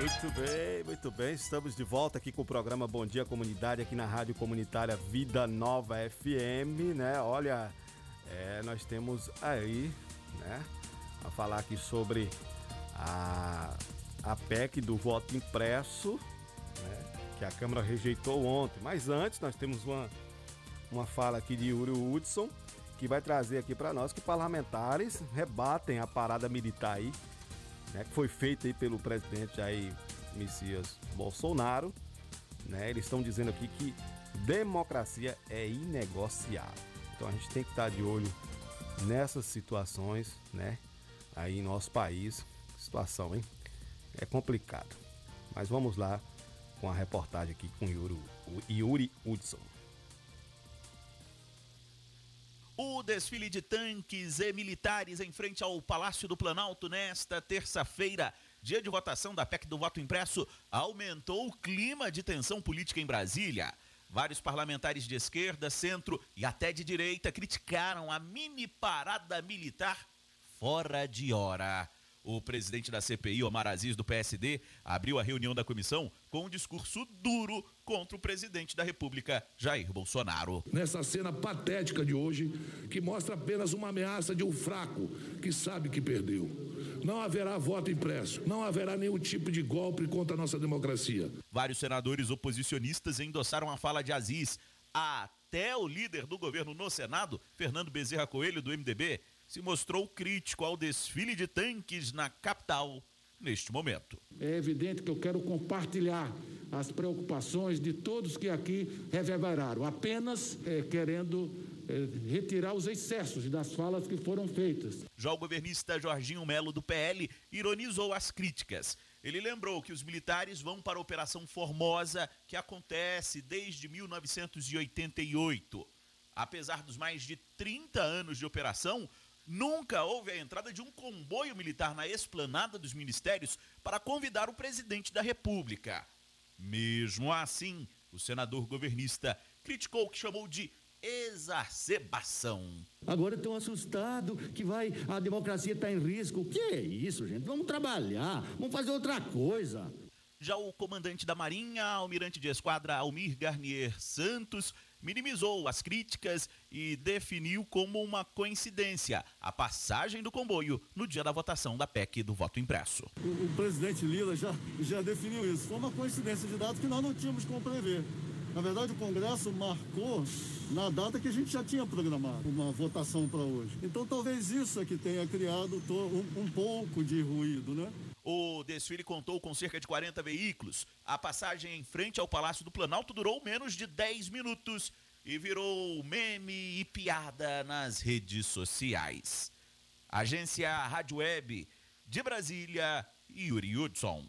Muito bem, muito bem. Estamos de volta aqui com o programa Bom Dia Comunidade, aqui na Rádio Comunitária Vida Nova FM, né? Olha, é, nós temos aí, né? A falar aqui sobre a, a PEC do voto impresso, né? Que a Câmara rejeitou ontem. Mas antes, nós temos uma, uma fala aqui de Yuri Hudson, que vai trazer aqui para nós que parlamentares rebatem a parada militar aí, né, que foi feita aí pelo presidente Jair Messias Bolsonaro. Né, eles estão dizendo aqui que democracia é inegociável. Então a gente tem que estar de olho nessas situações, né? Aí em nosso país, situação, hein? É complicado. Mas vamos lá com a reportagem aqui com Yuri, Yuri Hudson. O desfile de tanques e militares em frente ao Palácio do Planalto nesta terça-feira, dia de votação da PEC do voto impresso, aumentou o clima de tensão política em Brasília. Vários parlamentares de esquerda, centro e até de direita criticaram a mini parada militar fora de hora. O presidente da CPI, Omar Aziz, do PSD, abriu a reunião da comissão com um discurso duro contra o presidente da República, Jair Bolsonaro. nessa cena patética de hoje, que mostra apenas uma ameaça de um fraco que sabe que perdeu. Não haverá voto impresso, não haverá nenhum tipo de golpe contra a nossa democracia. Vários senadores oposicionistas endossaram a fala de Aziz. Até o líder do governo no Senado, Fernando Bezerra Coelho, do MDB, se mostrou crítico ao desfile de tanques na capital neste momento. É evidente que eu quero compartilhar as preocupações de todos que aqui reverberaram, apenas eh, querendo eh, retirar os excessos das falas que foram feitas. Já o governista Jorginho Melo, do PL, ironizou as críticas. Ele lembrou que os militares vão para a Operação Formosa, que acontece desde 1988. Apesar dos mais de 30 anos de operação, nunca houve a entrada de um comboio militar na esplanada dos ministérios para convidar o presidente da República. Mesmo assim, o senador governista criticou o que chamou de exacerbação. Agora estão assustados que vai a democracia está em risco. Que é isso, gente? Vamos trabalhar, vamos fazer outra coisa. Já o comandante da Marinha, almirante de esquadra Almir Garnier Santos, minimizou as críticas e definiu como uma coincidência a passagem do comboio no dia da votação da PEC do voto impresso. O, o presidente Lila já, já definiu isso. Foi uma coincidência de dados que nós não tínhamos como prever. Na verdade, o Congresso marcou na data que a gente já tinha programado uma votação para hoje. Então, talvez isso é que tenha criado um, um pouco de ruído, né? O desfile contou com cerca de 40 veículos. A passagem em frente ao Palácio do Planalto durou menos de 10 minutos e virou meme e piada nas redes sociais. Agência Rádio Web de Brasília, Yuri Hudson.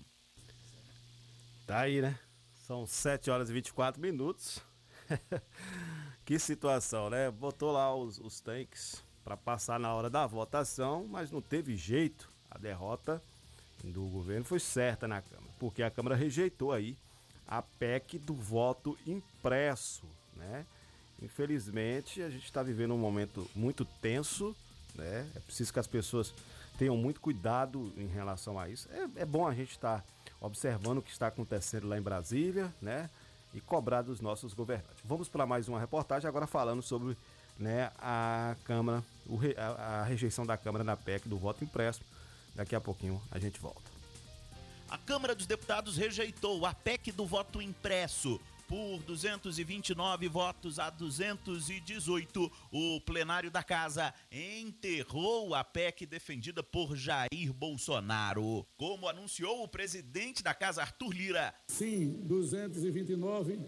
Tá aí, né? São 7 horas e 24 minutos. que situação, né? Botou lá os, os tanques para passar na hora da votação, mas não teve jeito. A derrota do governo foi certa na Câmara, porque a Câmara rejeitou aí a PEC do voto impresso, né? Infelizmente, a gente está vivendo um momento muito tenso, né? É preciso que as pessoas tenham muito cuidado em relação a isso. É, é bom a gente estar tá observando o que está acontecendo lá em Brasília, né? E cobrar dos nossos governantes. Vamos para mais uma reportagem agora falando sobre né, a Câmara, a, a rejeição da Câmara na PEC do voto impresso. Daqui a pouquinho a gente volta. A Câmara dos Deputados rejeitou a PEC do voto impresso. Por 229 votos a 218, o plenário da casa enterrou a PEC defendida por Jair Bolsonaro. Como anunciou o presidente da casa, Arthur Lira. Sim, 229,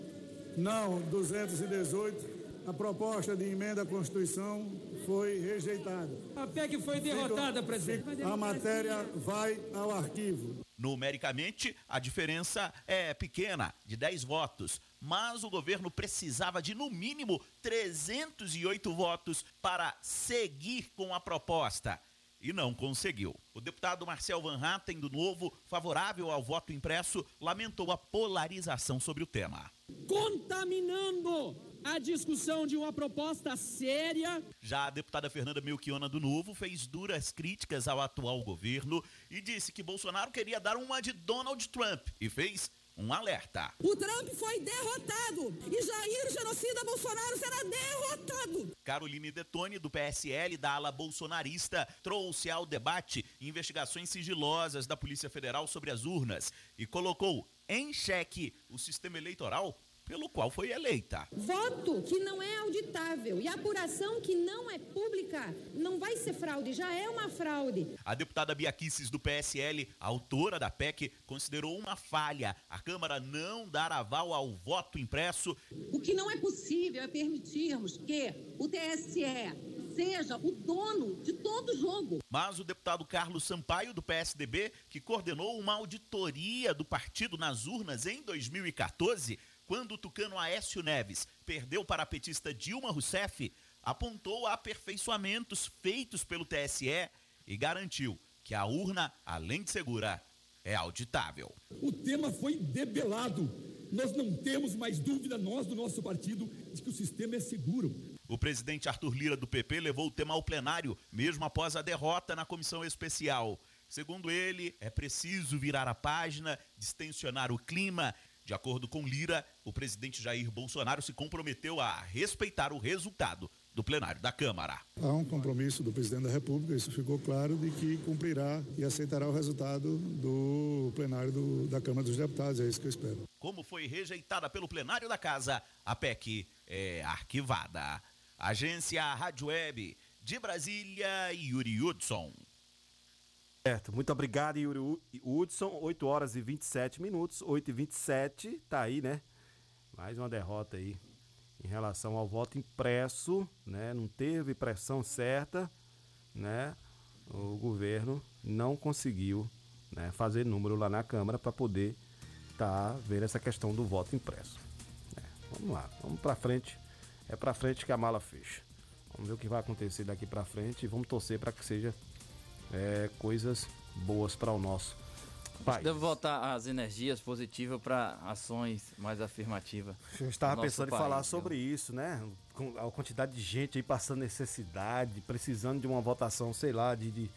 não, 218 a proposta de emenda à Constituição foi rejeitada. A PEC foi derrotada, presidente. A matéria vai ao arquivo. Numericamente, a diferença é pequena, de 10 votos, mas o governo precisava de no mínimo 308 votos para seguir com a proposta e não conseguiu. O deputado Marcel Van Hatten, do Novo, favorável ao voto impresso, lamentou a polarização sobre o tema. Contaminando a discussão de uma proposta séria. Já a deputada Fernanda Melchiona do Novo fez duras críticas ao atual governo e disse que Bolsonaro queria dar uma de Donald Trump e fez um alerta. O Trump foi derrotado e Jair Genocida Bolsonaro será derrotado. Caroline Detone, do PSL da ala bolsonarista, trouxe ao debate investigações sigilosas da Polícia Federal sobre as urnas e colocou em xeque o sistema eleitoral pelo qual foi eleita. Voto que não é auditável e apuração que não é pública não vai ser fraude, já é uma fraude. A deputada Bia Kicis, do PSL, autora da PEC, considerou uma falha a Câmara não dar aval ao voto impresso. O que não é possível é permitirmos que o TSE seja o dono de todo o jogo. Mas o deputado Carlos Sampaio, do PSDB, que coordenou uma auditoria do partido nas urnas em 2014, quando o tucano Aécio Neves perdeu para a petista Dilma Rousseff, apontou aperfeiçoamentos feitos pelo TSE e garantiu que a urna, além de segura, é auditável. O tema foi debelado. Nós não temos mais dúvida, nós do nosso partido, de que o sistema é seguro. O presidente Arthur Lira do PP levou o tema ao plenário, mesmo após a derrota na comissão especial. Segundo ele, é preciso virar a página, distensionar o clima de acordo com Lira, o presidente Jair Bolsonaro se comprometeu a respeitar o resultado do plenário da Câmara. Há um compromisso do presidente da República, isso ficou claro, de que cumprirá e aceitará o resultado do plenário do, da Câmara dos Deputados, é isso que eu espero. Como foi rejeitada pelo plenário da Casa, a PEC é arquivada. Agência Rádio Web de Brasília, Yuri Hudson. Certo, muito obrigado, Yuri Hudson. 8 horas e 27 minutos, 8 e 27, tá aí, né? Mais uma derrota aí em relação ao voto impresso, né? Não teve pressão certa, né? O governo não conseguiu né, fazer número lá na Câmara para poder tá ver essa questão do voto impresso. É, vamos lá, vamos para frente. É para frente que a mala fecha. Vamos ver o que vai acontecer daqui para frente e vamos torcer para que seja é, coisas boas para o nosso país. Deve voltar as energias positivas para ações mais afirmativas. Eu estava pensando país, em falar sobre isso, né? Com a quantidade de gente aí passando necessidade, precisando de uma votação, sei lá, de, de,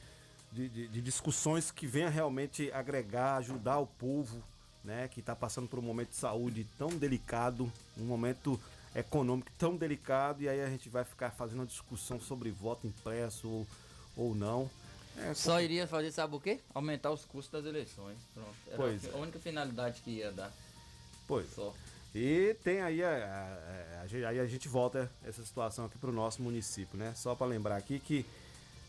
de, de discussões que venha realmente agregar, ajudar o povo, né? Que está passando por um momento de saúde tão delicado, um momento econômico tão delicado, e aí a gente vai ficar fazendo uma discussão sobre voto impresso ou, ou não. É, Só iria fazer, sabe o quê? Aumentar os custos das eleições. Pronto. Era pois a única finalidade que ia dar. Pois. Só. E tem aí a, a, a, aí a gente volta essa situação aqui para o nosso município, né? Só para lembrar aqui que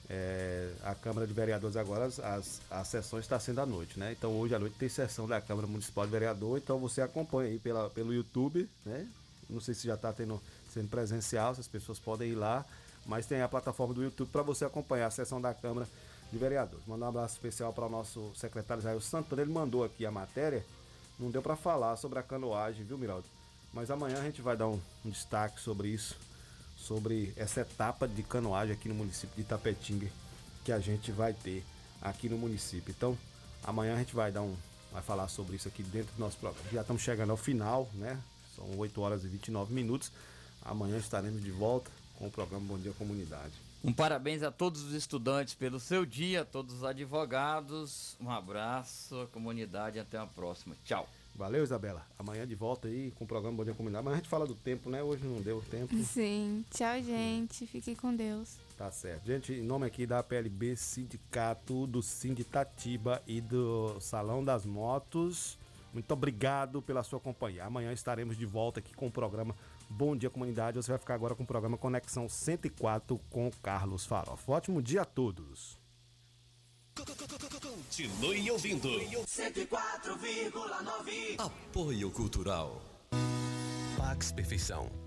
é, a Câmara de Vereadores agora, as, as, as sessões está sendo à noite, né? Então hoje à noite tem sessão da Câmara Municipal de Vereador, então você acompanha aí pela, pelo YouTube, né? Não sei se já está tendo sendo presencial, se as pessoas podem ir lá, mas tem a plataforma do YouTube para você acompanhar a sessão da Câmara de Vereadores. Mandar um abraço especial para o nosso secretário Israel Santana, ele mandou aqui a matéria, não deu para falar sobre a canoagem, viu, Miraldo? Mas amanhã a gente vai dar um, um destaque sobre isso, sobre essa etapa de canoagem aqui no município de Itapetinga que a gente vai ter aqui no município. Então, amanhã a gente vai dar um vai falar sobre isso aqui dentro do nosso programa. Já estamos chegando ao final, né? São 8 horas e 29 minutos. Amanhã estaremos de volta com o programa Bom Dia Comunidade. Um parabéns a todos os estudantes pelo seu dia, a todos os advogados. Um abraço comunidade até a próxima. Tchau. Valeu, Isabela. Amanhã de volta aí com o programa Bom Dia Comunidade. Mas a gente fala do tempo, né? Hoje não deu tempo. Sim. Tchau, gente. Fiquem com Deus. Tá certo. Gente, em nome aqui da PLB Sindicato, do Sinditatiba e do Salão das Motos, muito obrigado pela sua companhia. Amanhã estaremos de volta aqui com o programa Bom Dia Comunidade. Você vai ficar agora com o programa Conexão 104 com Carlos Farofa. Ótimo dia a todos. Continue ouvindo. 104,9. Apoio Cultural. Pax Perfeição.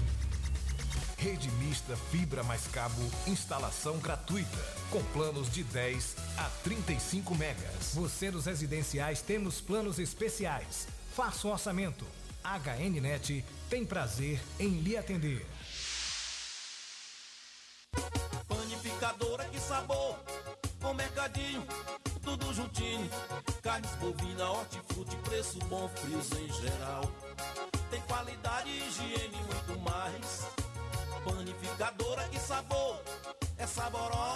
Rede mista fibra mais cabo, instalação gratuita, com planos de 10 a 35 megas. Você dos residenciais temos planos especiais. Faça o orçamento. HNnet tem prazer em lhe atender. Panificadora, que sabor! Com mercadinho, tudo juntinho. Carnes bovina, hortifruti, preço bom, frios em geral. Tem qualidade, higiene e muito mais. Panificadora, que sabor! É saborosa